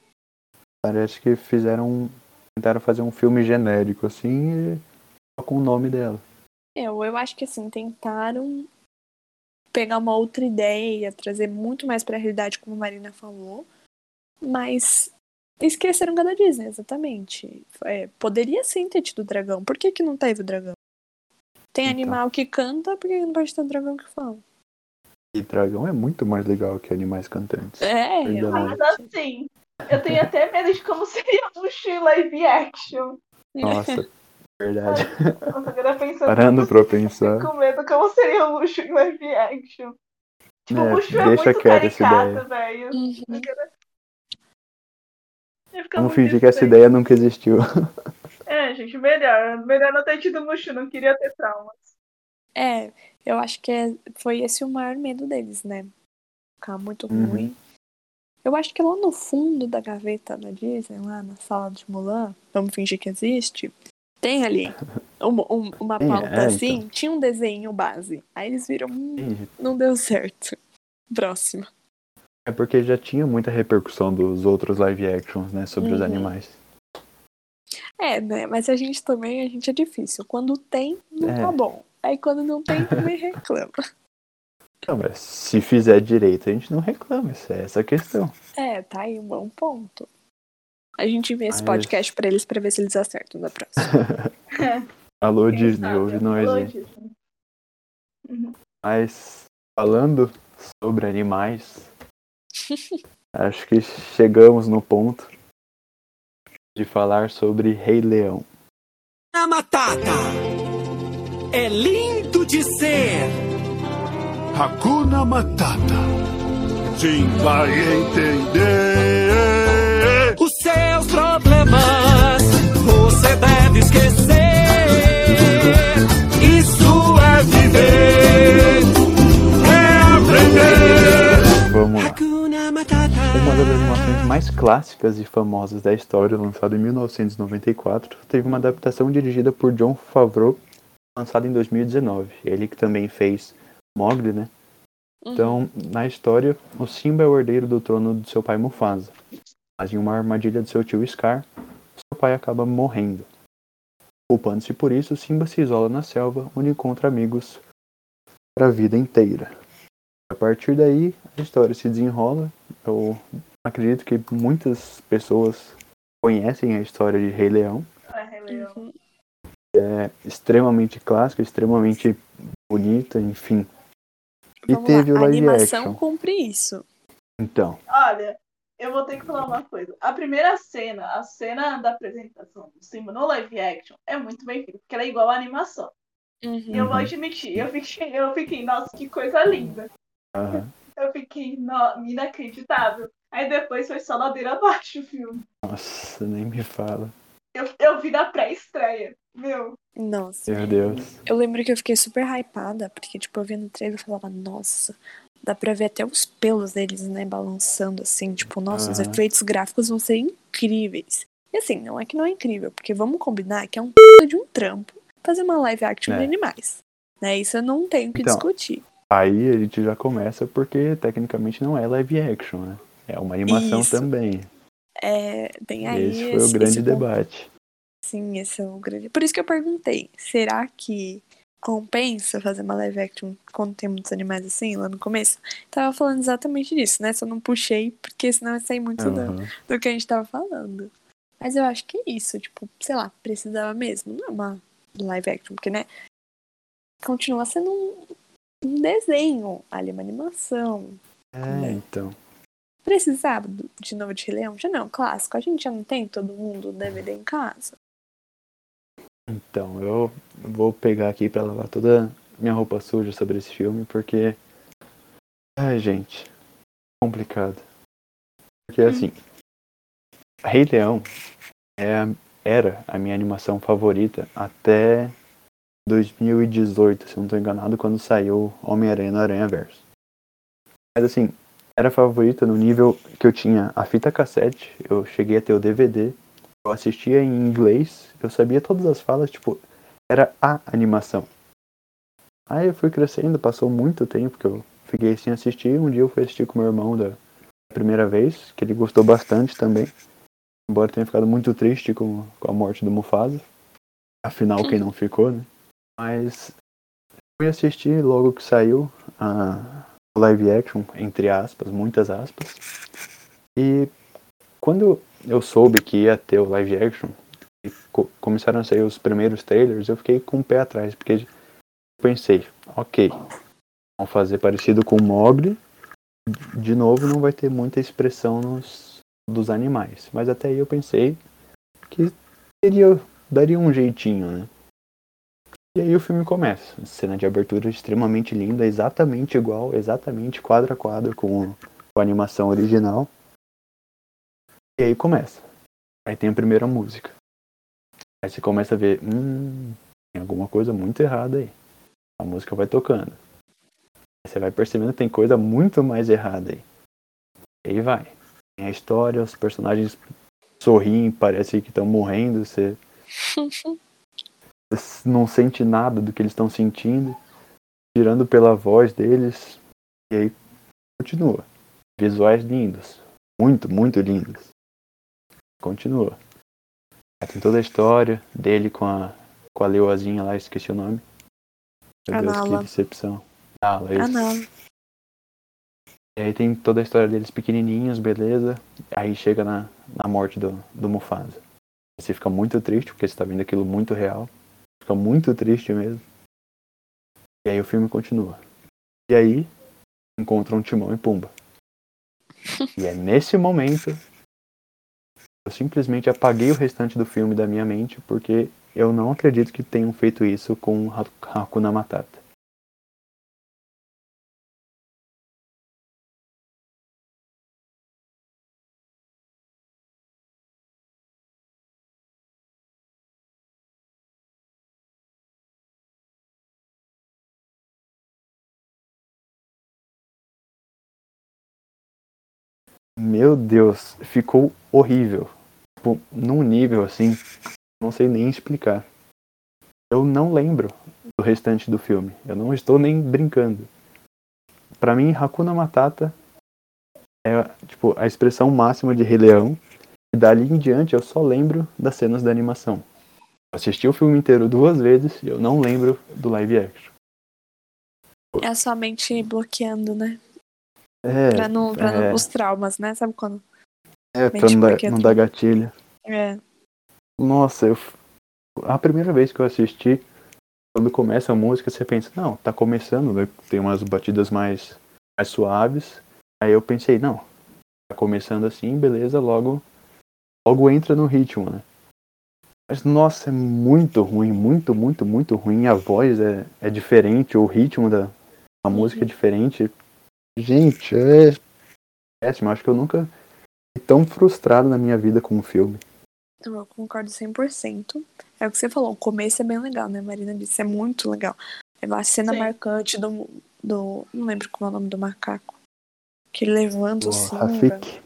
Parece que fizeram. Tentaram fazer um filme genérico, assim, só com o nome dela. Eu, eu acho que assim, tentaram pegar uma outra ideia, trazer muito mais pra realidade, como a Marina falou, mas esqueceram da Disney, exatamente. É, poderia sim ter tido dragão. Por que, que não teve o dragão? Tem Então. animal que canta, por que que não pode ter um dragão que fala? E dragão é muito mais legal que animais cantantes. É, Ainda. Mas assim, eu tenho até medo de como seria um Mushu live action. Nossa, verdade. Nossa, agora pensando Parando pra eu pensar. fico com medo como seria um Mushu em live action. Tipo, É, Mushu é deixa muito caricata, velho. Uhum. Vamos fingir que essa ideia nunca existiu. É, gente, melhor. Melhor não ter tido Mushu, não queria ter traumas. É, eu acho que é- foi esse o maior medo deles, né? Ficar muito Uhum. ruim. Eu acho que lá no fundo da gaveta da Disney, lá na sala de Mulan, vamos fingir que existe, tem ali uma, um- uma pauta é, assim, então. tinha um desenho base. Aí eles viram, hum, não deu certo. Próximo. É porque já tinha muita repercussão dos outros live actions, né, sobre os Uhum. animais. É, né? Mas a gente também, a gente é difícil. Quando tem, não É. tá bom. Aí quando não tem, também reclama. Não, mas se fizer direito, a gente não reclama, essa é essa a questão. É, tá aí um bom ponto. A gente vê esse Mas- podcast pra eles pra ver se eles acertam da próxima. Alô, Quem Disney, sabe? ouve nós Alô, aí. Uhum. Mas falando sobre animais, acho que chegamos no ponto de falar sobre Rei Leão. A Matata é lindo de ser. Hakuna Matata. Sim, vai entender. Os seus problemas você deve esquecer. Isso é viver, é aprender. Vamos lá. Hakuna Matata. Uma das animações mais clássicas e famosas da história, lançada em 1994, teve uma adaptação dirigida por John Favreau, lançada em 2019. Ele que também fez Mowgli, né? Então, na história, o Simba é o herdeiro do trono de seu pai Mufasa. Mas em uma armadilha de seu tio Scar, seu pai acaba morrendo. Culpando-se por isso, Simba se isola na selva, onde encontra amigos para a vida inteira. A partir daí, a história se desenrola. Eu acredito que muitas pessoas conhecem a história de Rei Leão. É, Rei Leão. Uhum. É extremamente clássica, extremamente bonita, enfim. E Vamos teve lá, o a live animação action. cumpre isso. Então, Olha, eu vou ter que falar uma coisa. A primeira cena, a cena da apresentação do Simba no live action é muito bem feita, porque ela é igual à animação. E eu vou admitir, eu fiquei, eu fiquei, nossa, que coisa linda. Aham. Eu fiquei no, inacreditável. Aí depois foi só ladeira abaixo o filme. Nossa, nem me fala. Eu, eu vi na pré-estreia. Meu, Nossa. Meu Deus. Eu lembro que eu fiquei super hypada, porque, tipo, eu vendo o trailer e falava, nossa, dá pra ver até os pelos deles, né, balançando assim, tipo, nossa, os Aham. efeitos gráficos vão ser incríveis. E assim, não é que não é incrível, porque vamos combinar que é um p de um trampo fazer uma live action É. de animais. Né? Isso eu não tenho que Então, discutir. Aí a gente já começa porque tecnicamente não é live action, né? É uma animação Isso. também. É, tem aí Esse foi esse- o grande debate. Sim, esse é o grande. Por isso que eu perguntei, será que compensa fazer uma live action quando tem muitos animais assim, lá no começo? Tava falando exatamente disso, né? Só não puxei, porque senão ia sair muito do, Aham. do que a gente tava falando. Mas eu acho que é isso, tipo, sei lá, precisava mesmo. Não é uma live action, porque, né? Continua sendo um, um desenho, ali, uma animação. É, então. Precisava do- de novo de Rei Leão? Já não, clássico. A gente já não tem todo mundo DVD em casa. Então, eu vou pegar aqui pra lavar toda minha roupa suja sobre esse filme, porque. Ai, gente. Complicado. Porque assim. Rei Leão é, era a minha animação favorita até 2018, se eu não tô enganado, quando saiu Homem-Aranha no Aranha Verso. Mas assim, era favorita no nível que eu tinha a fita cassete, eu cheguei a ter o DVD, eu assistia em inglês, eu sabia todas as falas, tipo, era a animação. Aí eu fui crescendo, passou muito tempo que eu fiquei sem assistir. Um dia eu fui assistir com meu irmão da primeira vez, que ele gostou bastante também. Embora tenha ficado muito triste com, com a morte do Mufasa. Afinal, quem não ficou, né? Mas fui assistir logo que saiu a live action, entre aspas, muitas aspas. E quando eu soube que ia ter o live action, e co- começaram a sair os primeiros trailers, eu fiquei com o pé atrás, porque pensei, ok, vão fazer parecido com o Mogli, de novo não vai ter muita expressão nos dos animais, mas até aí eu pensei que teria, daria um jeitinho, né? E aí o filme começa, cena de abertura extremamente linda, exatamente igual, exatamente quadro a quadro com, com a animação original. E aí começa. Aí tem a primeira música. Aí você começa a ver, hum, tem alguma coisa muito errada aí. A música vai tocando. Aí você vai percebendo que tem coisa muito mais errada aí. E aí vai. Tem a história, os personagens sorriem, parece que estão morrendo, você não sente nada do que eles estão sentindo, tirando pela voz deles. E aí continua. Visuais lindos. Muito, muito lindos. Continua. Aí tem toda a história dele com a, com a leoazinha lá, esqueci o nome. Meu A Deus, que decepção. Nala, Ah, isso. não. E aí tem toda a história deles pequenininhos, beleza. Aí chega na, na morte do, do Mufasa. Você fica muito triste, porque você tá vendo aquilo muito real. Fica muito triste mesmo. E aí o filme continua. E aí encontram Timão e Pumba. e é nesse momento eu simplesmente apaguei o restante do filme da minha mente, porque eu não acredito que tenham feito isso com Ha- Hakuna Matata. Meu Deus, ficou horrível. Tipo, num nível assim, não sei nem explicar. Eu não lembro do restante do filme. Eu não estou nem brincando. Pra mim, Hakuna Matata é tipo a expressão máxima de Rei Leão. E dali em diante eu só lembro das cenas da animação. Assisti o filme inteiro duas vezes e eu não lembro do live action. É a sua mente bloqueando, né? É, Pra não, pra não- é, os traumas, né? Sabe quando? é pra não dar, não dar gatilho. É. Nossa, eu. A primeira vez que eu assisti, quando começa a música, você pensa, não, tá começando, né? tem umas batidas mais, mais suaves. Aí eu pensei, não, Tá começando assim, beleza, logo logo entra no ritmo, né? Mas nossa, é muito ruim, muito, muito, muito ruim. A voz é, é diferente, o ritmo da a música é diferente. Gente, é péssimo. Acho que eu nunca fui tão frustrado na minha vida com um filme. Então, eu concordo 100%. É o que você falou, o começo é bem legal, né? Marina disse, é muito legal. É uma cena Sim. marcante do, do. Não lembro como é o nome do macaco. Que ele levanta o O Simba. Rafik,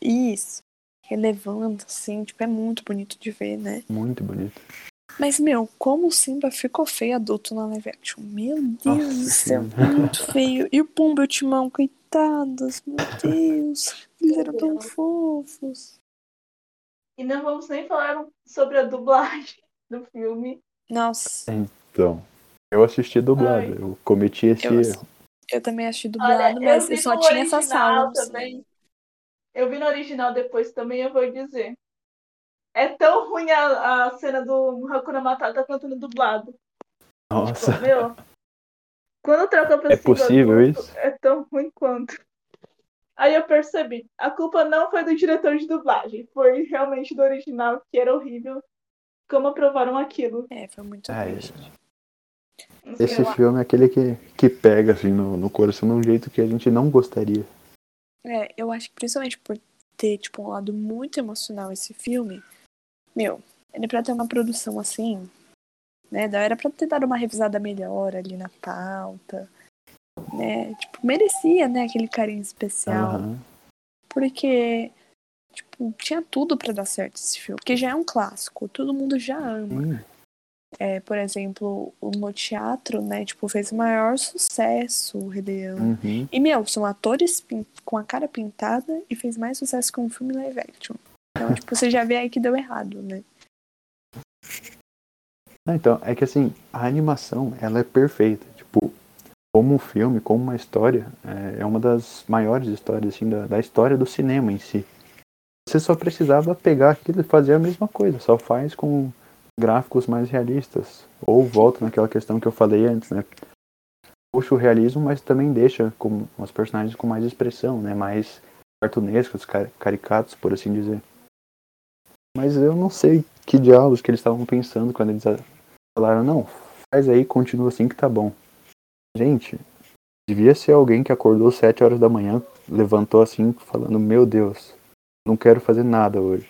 Isso. Que ele levanta, assim, tipo, é muito bonito de ver, né? muito bonito. Mas, meu, como o Simba ficou feio adulto na live action. Meu Deus Nossa do céu, muito feio. E o Pumba e o Timão, coitados, meu Deus. Eles eram tão fofos. E não vamos nem falar sobre a dublagem do filme. Nossa, Então, eu assisti dublado, Ai. eu cometi esse Eu erro. eu também achei Olha, dublado, mas vi eu só tinha salas. também. Eu vi no original depois também, eu vou dizer. É tão ruim a, a cena do Hakuna Matata quanto no dublado. Nossa, Tipo, meu, quando troca pra É possível adulto, isso? É tão ruim quanto. Aí eu percebi, a culpa não foi do diretor de dublagem, foi realmente do original, que era horrível. Como aprovaram aquilo? É, foi muito Ah, ruim. esse, lá. filme é aquele que, que pega assim no, no coração de um jeito que a gente não gostaria. É, eu acho que principalmente por ter, tipo, um lado muito emocional esse filme, meu, ele pra ter uma produção assim, né, era pra ter dado uma revisada melhor ali na pauta, né, tipo, merecia, né, aquele carinho especial, Aham. porque, tipo, tinha tudo pra dar certo esse filme, porque já é um clássico, todo mundo já ama. Sim. É, por exemplo, o no teatro, né, tipo, fez o maior sucesso, o Rei Leão. Uhum. E, meu, são atores com a cara pintada e fez mais sucesso que um filme live action. Então, tipo, você já vê aí que deu errado, né? Então, é que assim, a animação, ela é perfeita. Tipo, como um filme, como uma história, é, é uma das maiores histórias, assim, da, da história do cinema em si. Você só precisava pegar aquilo e fazer a mesma coisa, só faz com gráficos mais realistas. Ou volta naquela questão que eu falei antes, né? Puxa o realismo, mas também deixa com os personagens com mais expressão, né? Mais cartunescos, ca- caricatos, por assim dizer. Mas eu não sei que diálogos que eles estavam pensando quando eles falaram, não, faz aí, continua assim que tá bom. Gente, devia ser alguém que acordou sete horas da manhã, levantou assim, falando, meu Deus, não quero fazer nada hoje.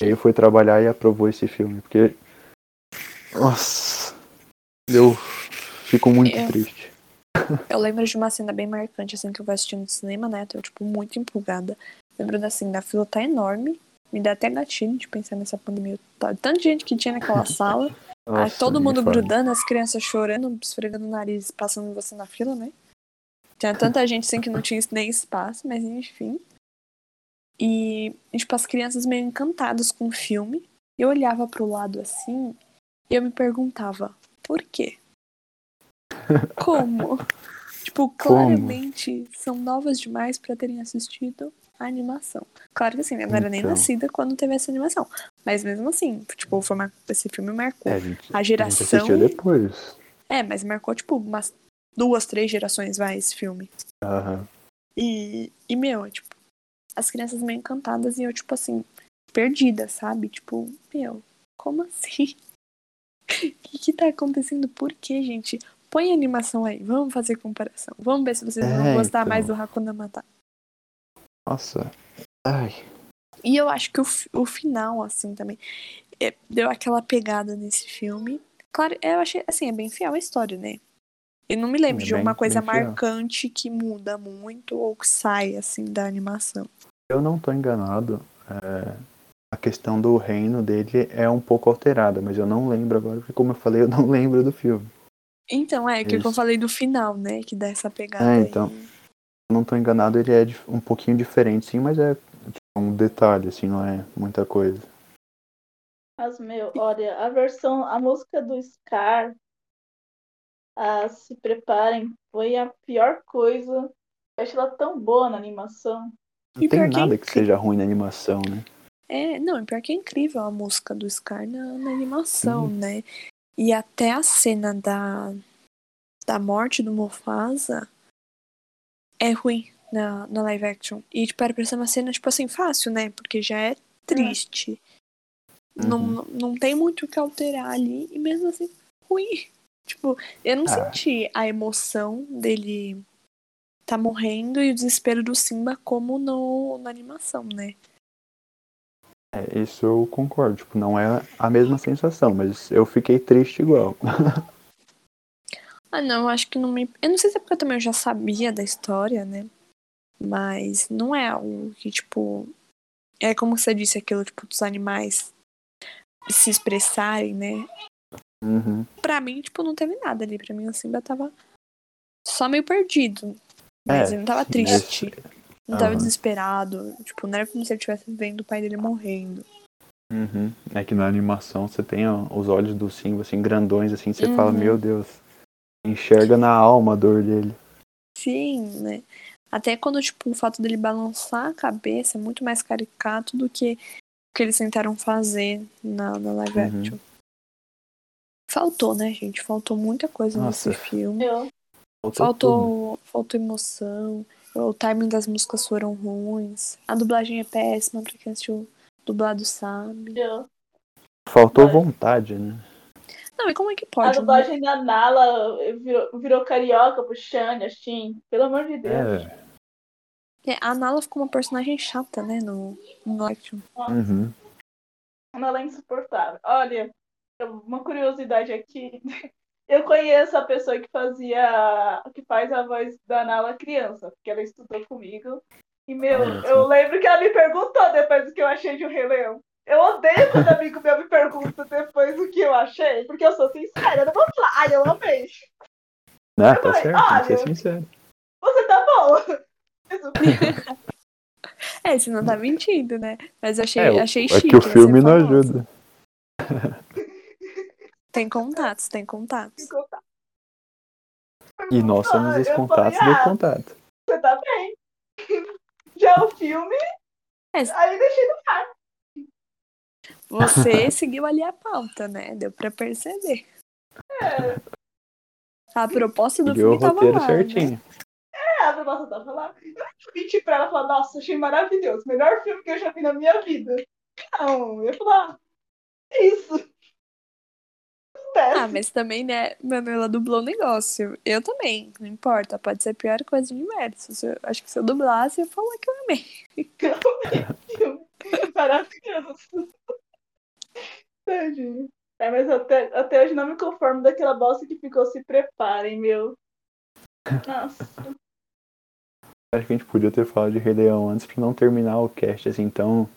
E aí foi trabalhar e aprovou esse filme, porque. Nossa. Eu fico muito Eu- triste. Eu lembro de uma cena bem marcante, assim, que eu vou assistindo no cinema, né? Tô, tipo, muito empolgada. Lembro, assim, da fila tá enorme. Me dá até gatilho de pensar nessa pandemia. Tá, Tanta gente que tinha naquela sala. aí Nossa, todo nem mundo grudando, as crianças chorando, esfregando o nariz, passando você na fila, né? Tinha tanta gente assim que não tinha nem espaço, mas enfim. E, tipo, as crianças meio encantadas com o filme. Eu olhava pro lado assim e eu me perguntava, por quê? Como? tipo, claramente são novas demais pra terem assistido animação. Claro que assim, eu não era nem Então. nascida quando teve essa animação. Mas mesmo assim, tipo, foi esse filme marcou. É, gente, A a gente geração. assistiu depois. É, mas marcou, tipo, umas duas, três gerações, vai, esse filme. Aham. E, e meu, tipo, as crianças meio encantadas e eu, tipo assim, perdida, sabe? Tipo, meu, como assim? O que, que tá acontecendo? Por quê, gente? Põe a animação aí, vamos fazer comparação. Vamos ver se vocês vão É, gostar então. mais do Hakuna Matata. Nossa. Ai. E eu acho que o, o final, assim, também, é, deu aquela pegada nesse filme. Claro, eu achei, assim, é bem fiel à história, né? Eu não me lembro É de bem- uma coisa marcante que muda muito ou que sai, assim, da animação. eu não tô enganado, é, a questão do reino dele é um pouco alterada, mas eu não lembro agora, porque como eu falei, eu não lembro do filme. Então, é, que eu Isso. falei do final, né? Que dá essa pegada É, aí. então. Eu não tô enganado, ele é um pouquinho diferente, sim, mas é tipo, um detalhe, assim, não é muita coisa. Mas, meu, olha, a versão, a música do Scar, a Se Preparem, foi a pior coisa. Eu acho ela tão boa na animação. Não E tem pior que é nada que incrível. seja ruim na animação, né? É, não, e pior que é incrível a música do Scar na, na animação, né? E até a cena da, da morte do Mufasa é ruim na, na live action. E, tipo, era pra ser uma cena, tipo assim, fácil, né? Porque já é triste. Não, Uhum. não, não tem muito o que alterar ali. E mesmo assim, ruim. Tipo, eu não Ah. senti a emoção dele tá morrendo e o desespero do Simba como no, na animação, né? É, isso eu concordo. Tipo, não é a mesma sensação, mas eu fiquei triste igual. Ah, não, eu acho que não me. Eu não sei se é porque eu também já sabia da história, né? Mas não é algo que, tipo. É como você disse, aquilo, tipo, dos animais se expressarem, né? Uhum. Pra mim, tipo, não teve nada ali. Pra mim, o Simba tava só meio perdido. Mas É, ele não tava triste. Não tava Aham. desesperado. Tipo, não era como se ele estivesse vendo o pai dele morrendo. Uhum. É que na animação você tem ó, os olhos do Simba assim, grandões, assim, você fala, Uhum. meu Deus. Enxerga na alma a dor dele. Sim, né? Até quando, tipo, o fato dele balançar a cabeça é muito mais caricato do que o que eles tentaram fazer na, na live Uhum. action. Faltou, né, gente? Faltou muita coisa Nossa. nesse filme. Eu, Faltou. Faltou, faltou emoção. O timing das músicas foram ruins. A dublagem é péssima, pra quem assistiu dublado sabe. eu. Faltou vontade, né? Não, e como é que A pode? dublagem da Nala virou, virou carioca pro Shane, assim. Pelo amor de Deus. É. É, a Nala ficou uma personagem chata, né, no, no action. Uhum. A Nala é insuportável. Olha, uma curiosidade aqui. Eu conheço a pessoa que fazia. que faz a voz da Nala criança, porque ela estudou comigo. E, meu, só. eu lembro que ela me perguntou depois do que eu achei de O Rei Leão. Eu odeio quando amigo meu me pergunta depois do que eu achei, porque eu sou sincera. Eu não vou falar, ai, eu amei. Ah, tá falei, certo, tem que ser olha. sincero. Você tá bom. É, você não tá mentindo, né? Mas eu achei, É, o- achei é chique. que o filme não ajuda. Tem contatos, tem contatos. E nós somos os eu contatos falei, do ah, contato. Você tá bem. Já o filme, É. aí deixei no ar. Você seguiu ali a pauta, né? Deu pra perceber. É, A proposta do Seguiu o filme tava roteiro lá, né? certinho. é, a nossa tava lá. Eu menti pra ela e falar, nossa, achei maravilhoso. Melhor filme que eu já vi na minha vida. Não, eu ia falar, é isso. Ah, mas também, né, mano, ela dublou o negócio. Eu também, não importa. Pode ser a pior coisa do universo. Eu- acho que se eu dublasse, eu ia falar que eu amei. Maravilhoso. Tadinho. É, mas até, até hoje não me conformo daquela bosta que ficou se preparem, meu. Nossa. Acho que a gente podia ter falado de Rei Leão antes pra não terminar o cast assim tão,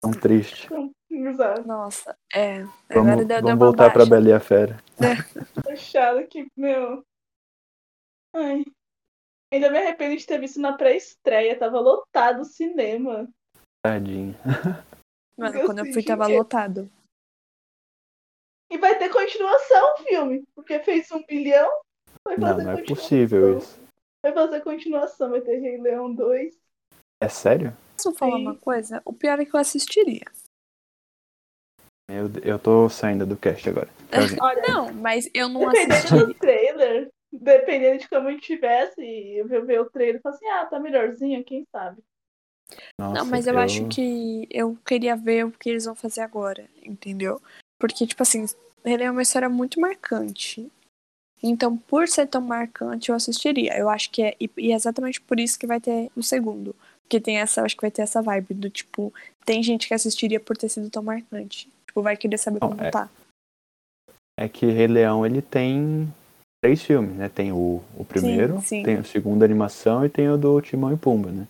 tão triste. Exato. Nossa, é. Vamos, Agora deu, deu vamos voltar pra. Bela e a Fera. Achado que, meu. Ai. Ainda me arrependo de ter visto na pré-estreia. Tava lotado o cinema. Tadinho. Mano, quando eu fui, tava lotado. Continuação o filme. Porque fez um bilhão. Vai Não, fazer não é continuação. possível isso. Vai fazer continuação. Vai ter Rei Leão 2. É sério? Posso falar Sim. uma coisa? O pior é que eu assistiria. Eu, eu tô saindo do cast agora. Olha, Não, mas eu não dependendo assistiria. do trailer, dependendo de como eu tivesse, eu ver, o trailer e falar assim, ah, tá melhorzinho, quem sabe. Nossa, Não, mas eu, acho que eu queria ver o que eles vão fazer agora, entendeu? Porque, tipo assim, ele é uma história muito marcante. Então, por ser tão marcante, eu assistiria. Eu acho que é. E é exatamente por isso que vai ter o segundo. Porque tem essa, acho que vai ter essa vibe do tipo, tem gente que assistiria por ter sido tão marcante. Tipo, vai querer saber Não, como é- tá. É que Rei Leão ele tem três filmes, né? Tem o, o primeiro, sim. tem o segundo animação e tem o do Timão e Pumba, né?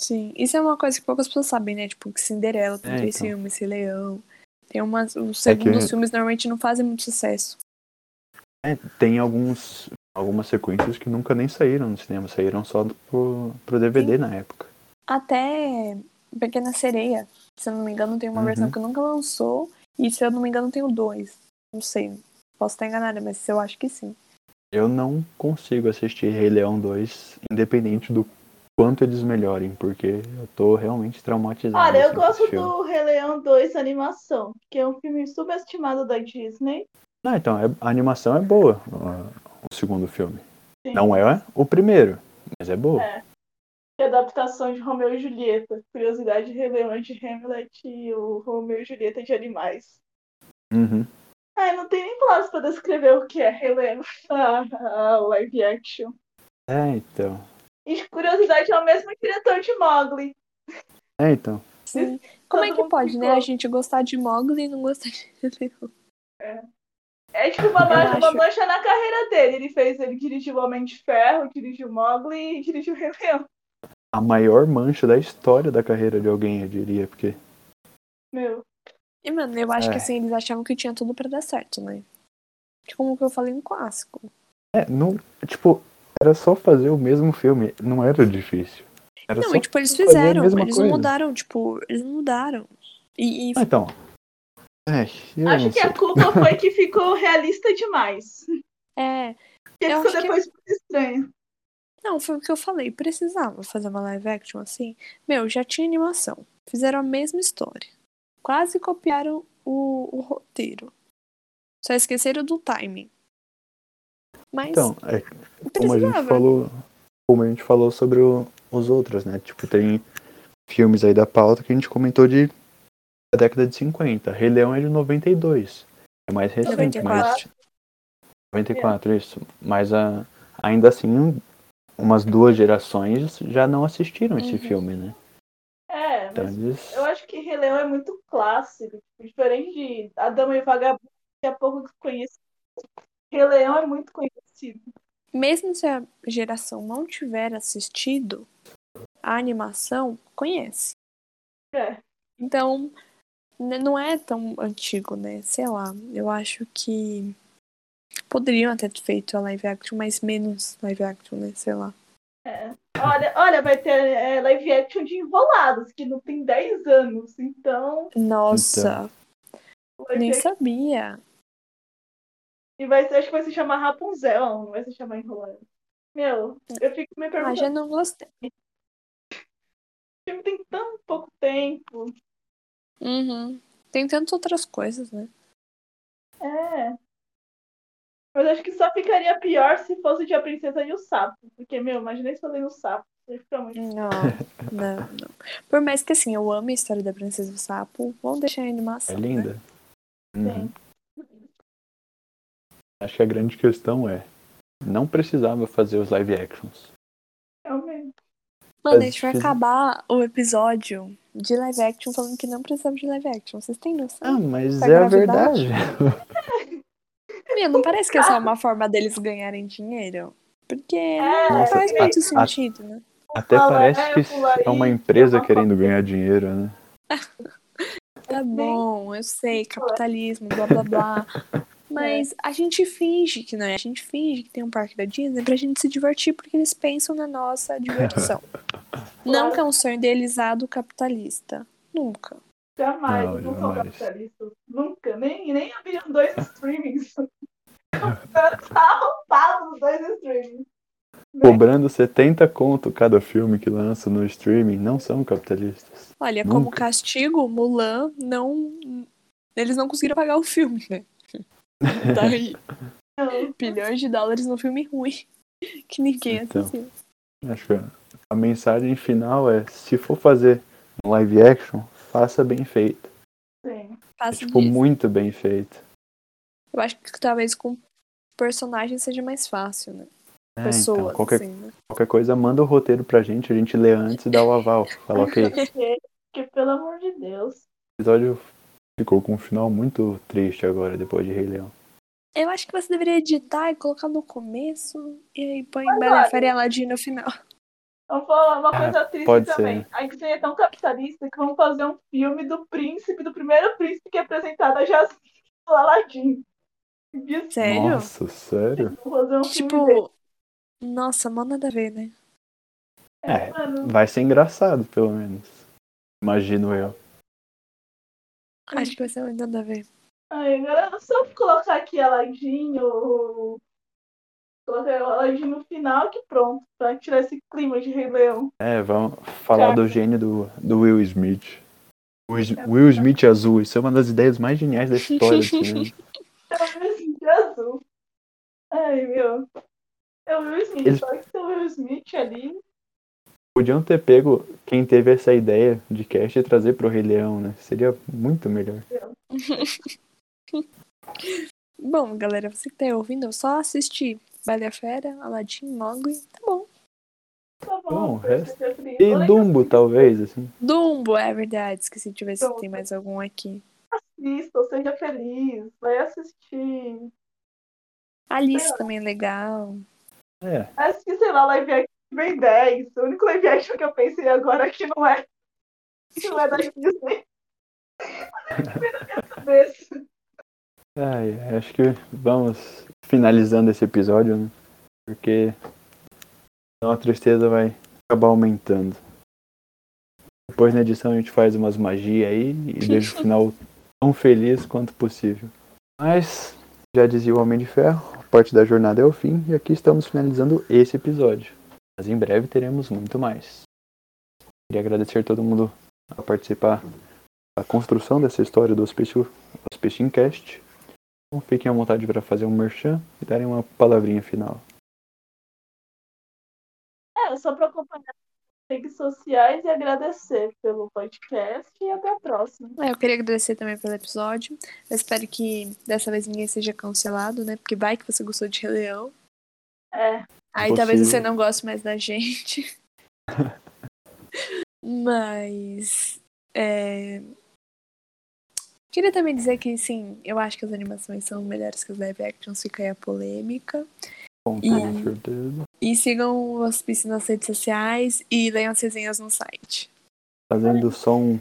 Sim. Isso é uma coisa que poucas pessoas sabem, né? Tipo, que Cinderela tem É, três então. filmes, Rei Leão. Tem umas. Os segundos filmes normalmente não fazem muito sucesso. É, tem alguns algumas sequências que nunca nem saíram no cinema, saíram só pro, pro DVD na época. Até Pequena Sereia, se eu não me engano, tem uma Uhum. versão que nunca lançou. E se eu não me engano, tem o dois. Não sei. Posso estar enganada, mas eu acho que sim. Eu não consigo assistir Rei Leão 2, independente do quanto eles melhorem, porque eu tô realmente traumatizado. Olha, eu assim, gosto filme. do Rei Leão 2 animação, que é um filme subestimado da Disney. Não, então, é- a animação é boa, o segundo filme. Sim. Não é o primeiro, mas é boa. É. Que adaptação de Romeu e Julieta. Curiosidade relevante de Hamlet e o Romeu e Julieta de animais. Uhum. Ai, não tem nem palavras pra descrever o que é Rei Leão. Ah, live action. É, então. E curiosidade é o mesmo diretor de Mowgli. É, então. Sim. Como é Todo que mundo pode, né? ficou. A gente gostar de Mogli e não gostar de Leão? É tipo uma mancha, uma mancha na carreira dele. Ele fez, ele dirigiu o Homem de Ferro, dirigiu Mowgli e dirigiu o Rei Leão. A maior mancha da história da carreira de alguém, eu diria, porque. Meu. E, mano, eu acho É. que assim, eles achavam que tinha tudo pra dar certo, né? Como que eu falei no clássico. É, não. Tipo, era só fazer o mesmo filme. Não era difícil. Era não, só e tipo, eles fizeram, eles não coisa. mudaram, tipo, eles não mudaram. E, e Ah, então. É, eu Acho não que sei. a culpa foi que ficou realista demais. é. Porque ficou acho que- depois muito estranho. Não, foi o que eu falei. Precisava fazer uma live action assim. Meu, já tinha animação. Fizeram a mesma história. Quase copiaram o, o roteiro. Só esqueceram do timing. Mas Então, é, como a gente falou, como a gente falou sobre o- os outros, né? Tipo, tem filmes aí da pauta que a gente comentou de da década de 50. Rei Leão é de 92. É mais recente, 94. mas 94, isso. Mas a, ainda assim, umas duas gerações já não assistiram esse Uhum. filme, né? É, Então eles eu acho que Rei Leão é muito clássico. tipo, diferente de A Dama e o Vagabundo, que é pouco conhecido. Rei Leão é muito conhecido. Mesmo se a geração não tiver assistido a animação, conhece. É. Então, não é tão antigo, né? Sei lá. Eu acho que poderiam ter feito a live action, mas menos live action, né? Sei lá. É. Olha, olha, vai ter é, live action de Enrolados, que não tem 10 anos. Então, Nossa, vai nem sabia. E vai ser, acho que vai se chamar Rapunzel, não vai se chamar Enrolados. Meu, eu fico me Ah, perguntando, já não gostei. o filme tem tão pouco tempo. Uhum. Tem tantas outras coisas, né? É. Mas acho que só ficaria pior se fosse de A Princesa e o Sapo. Porque, meu, imaginei se fazendo o sapo. Ia ficar muito. Não, não, não. Por mais que assim, eu amo a história da Princesa do Sapo, vamos deixar a é animação. né? linda. Uhum. Sim. Acho que a grande questão é não precisava fazer os live actions. Realmente. Mano, a gente vai acabar o episódio de live action falando que não precisava de live action. Vocês têm noção? Ah, mas Da é a verdade. Meu, não parece que essa é uma forma deles ganharem dinheiro? Porque É, não Nossa, faz muito a- sentido, né? Até Fala, parece é, que é uma empresa é querendo ganhar dinheiro, né? Tá bom, eu sei, capitalismo, blá blá blá. Mas a gente finge que não é. A gente finge que tem um parque da Disney pra gente se divertir porque eles pensam na nossa diversão. Não que é um sonho idealizado capitalista. Nunca. Jamais, Não, eles não são jamais. capitalistas. Nunca. Nem, nem haviam dois streamings. tá arrombado os dois streamings. Cobrando 70 conto cada filme que lança no streaming, não são capitalistas. Olha, como Nunca. castigo, Mulan não. Eles não conseguiram pagar o filme, né? Daí, Não. bilhões de dólares no filme ruim. Que ninguém Então. assistiu. Acho que a mensagem final é, se for fazer um live action, faça bem feito. Sim. Passa Tipo, disso. muito bem feito. Eu acho que talvez com personagem seja mais fácil, né? É, Pessoas, então, qualquer, assim, né? qualquer coisa, manda o roteiro pra gente, a gente lê antes e dá o aval. Fala, ok, porque, pelo amor de Deus. o episódio ficou com um final muito triste agora, depois de Rei Leão. Eu acho que você deveria editar e colocar no começo e aí põe Bela Fera e Aladdin no final. Vamos falar uma Ah, coisa triste pode também. ser. A Disney é tão capitalista que vão fazer um filme do príncipe, do primeiro príncipe que é apresentado a Jasmine do Aladdin. Sério? Nossa, sério? um dele. Tipo, nossa, mó nada a ver, né? É, Mano, vai ser engraçado, pelo menos. Imagino eu. Acho que vai ser muito nada a ver. ai, agora é só colocar aqui Aladdin ou. Colocar o Aladdin no final que pronto, pra tirar esse clima de Rei Leão. É, vamos falar do gênio do, do Will Smith. Will, Will Smith azul, isso é uma das ideias mais geniais da história do cinema. É o Will Smith azul. Ai, meu. É o Will Smith, Ele- só que tem o Will Smith ali. Podiam ter pego quem teve essa ideia de cast e trazer pro Rei Leão, né? Seria muito melhor. Bom, galera, você que tá ouvindo, eu só assistir Bela a Fera, Aladdin, Mowgli, tá bom. Tá bom. Bom, o resto. E Olha que Dumbo, talvez, assim. Dumbo, é verdade, esqueci de ver se Dumbo. tem mais algum aqui. Assista, seja feliz. Vai assistir. Alice também é legal. É, Assistir, sei lá, live Ben 10. O único live action que eu pensei agora que não é. Que não é da Disney. É ai, acho que vamos finalizando esse episódio, né? Porque senão a tristeza vai acabar aumentando. Depois na edição a gente faz umas magias aí e deixa o final tão feliz quanto possível. Mas, já dizia o Homem de Ferro, a parte da jornada é o fim e aqui estamos finalizando esse episódio. Mas em breve teremos muito mais. Queria agradecer a todo mundo a participar da construção dessa história do Hospício, Hospício Cast. Então fiquem à vontade para fazer um merchan e darem uma palavrinha final. É, só para acompanhar as redes sociais e agradecer pelo podcast e até a próxima. É, eu queria agradecer também pelo episódio. Eu espero que dessa vez ninguém seja cancelado, né? Porque vai que você gostou de Rei Leão. É, Aí talvez você não goste mais da gente. Mas. é, Queria também dizer que, sim, eu acho que as animações são melhores que os live actions, fica aí a polêmica. Com E- certeza. E sigam o Hospício nas redes sociais e leiam as resenhas no site. Fazendo só um,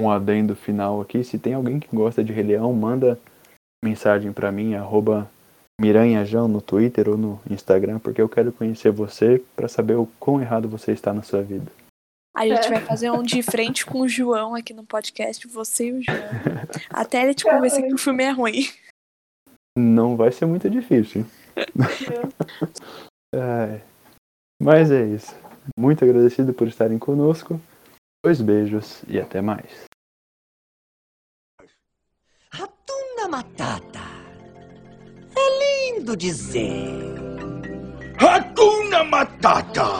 um adendo final aqui. Se tem alguém que gosta de Rei Leão, manda mensagem para mim, arroba Miranhajão no Twitter ou no Instagram, porque eu quero conhecer você para saber o quão errado você está na sua vida. A gente É. vai fazer um de frente com o João aqui no podcast, você e o João. Até ele te convencer que o filme é ruim. Não vai ser muito difícil. Ai. Mas é isso. Muito agradecido por estarem conosco. Dois beijos e até mais. Ratuna Matata. Lindo dizer. Hakuna Matata!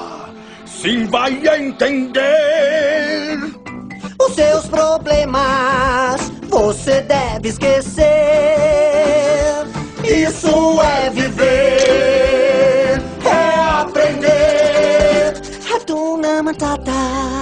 Sim vai entender! Os seus problemas você deve esquecer. Isso é viver, é aprender. Ratuna Matata.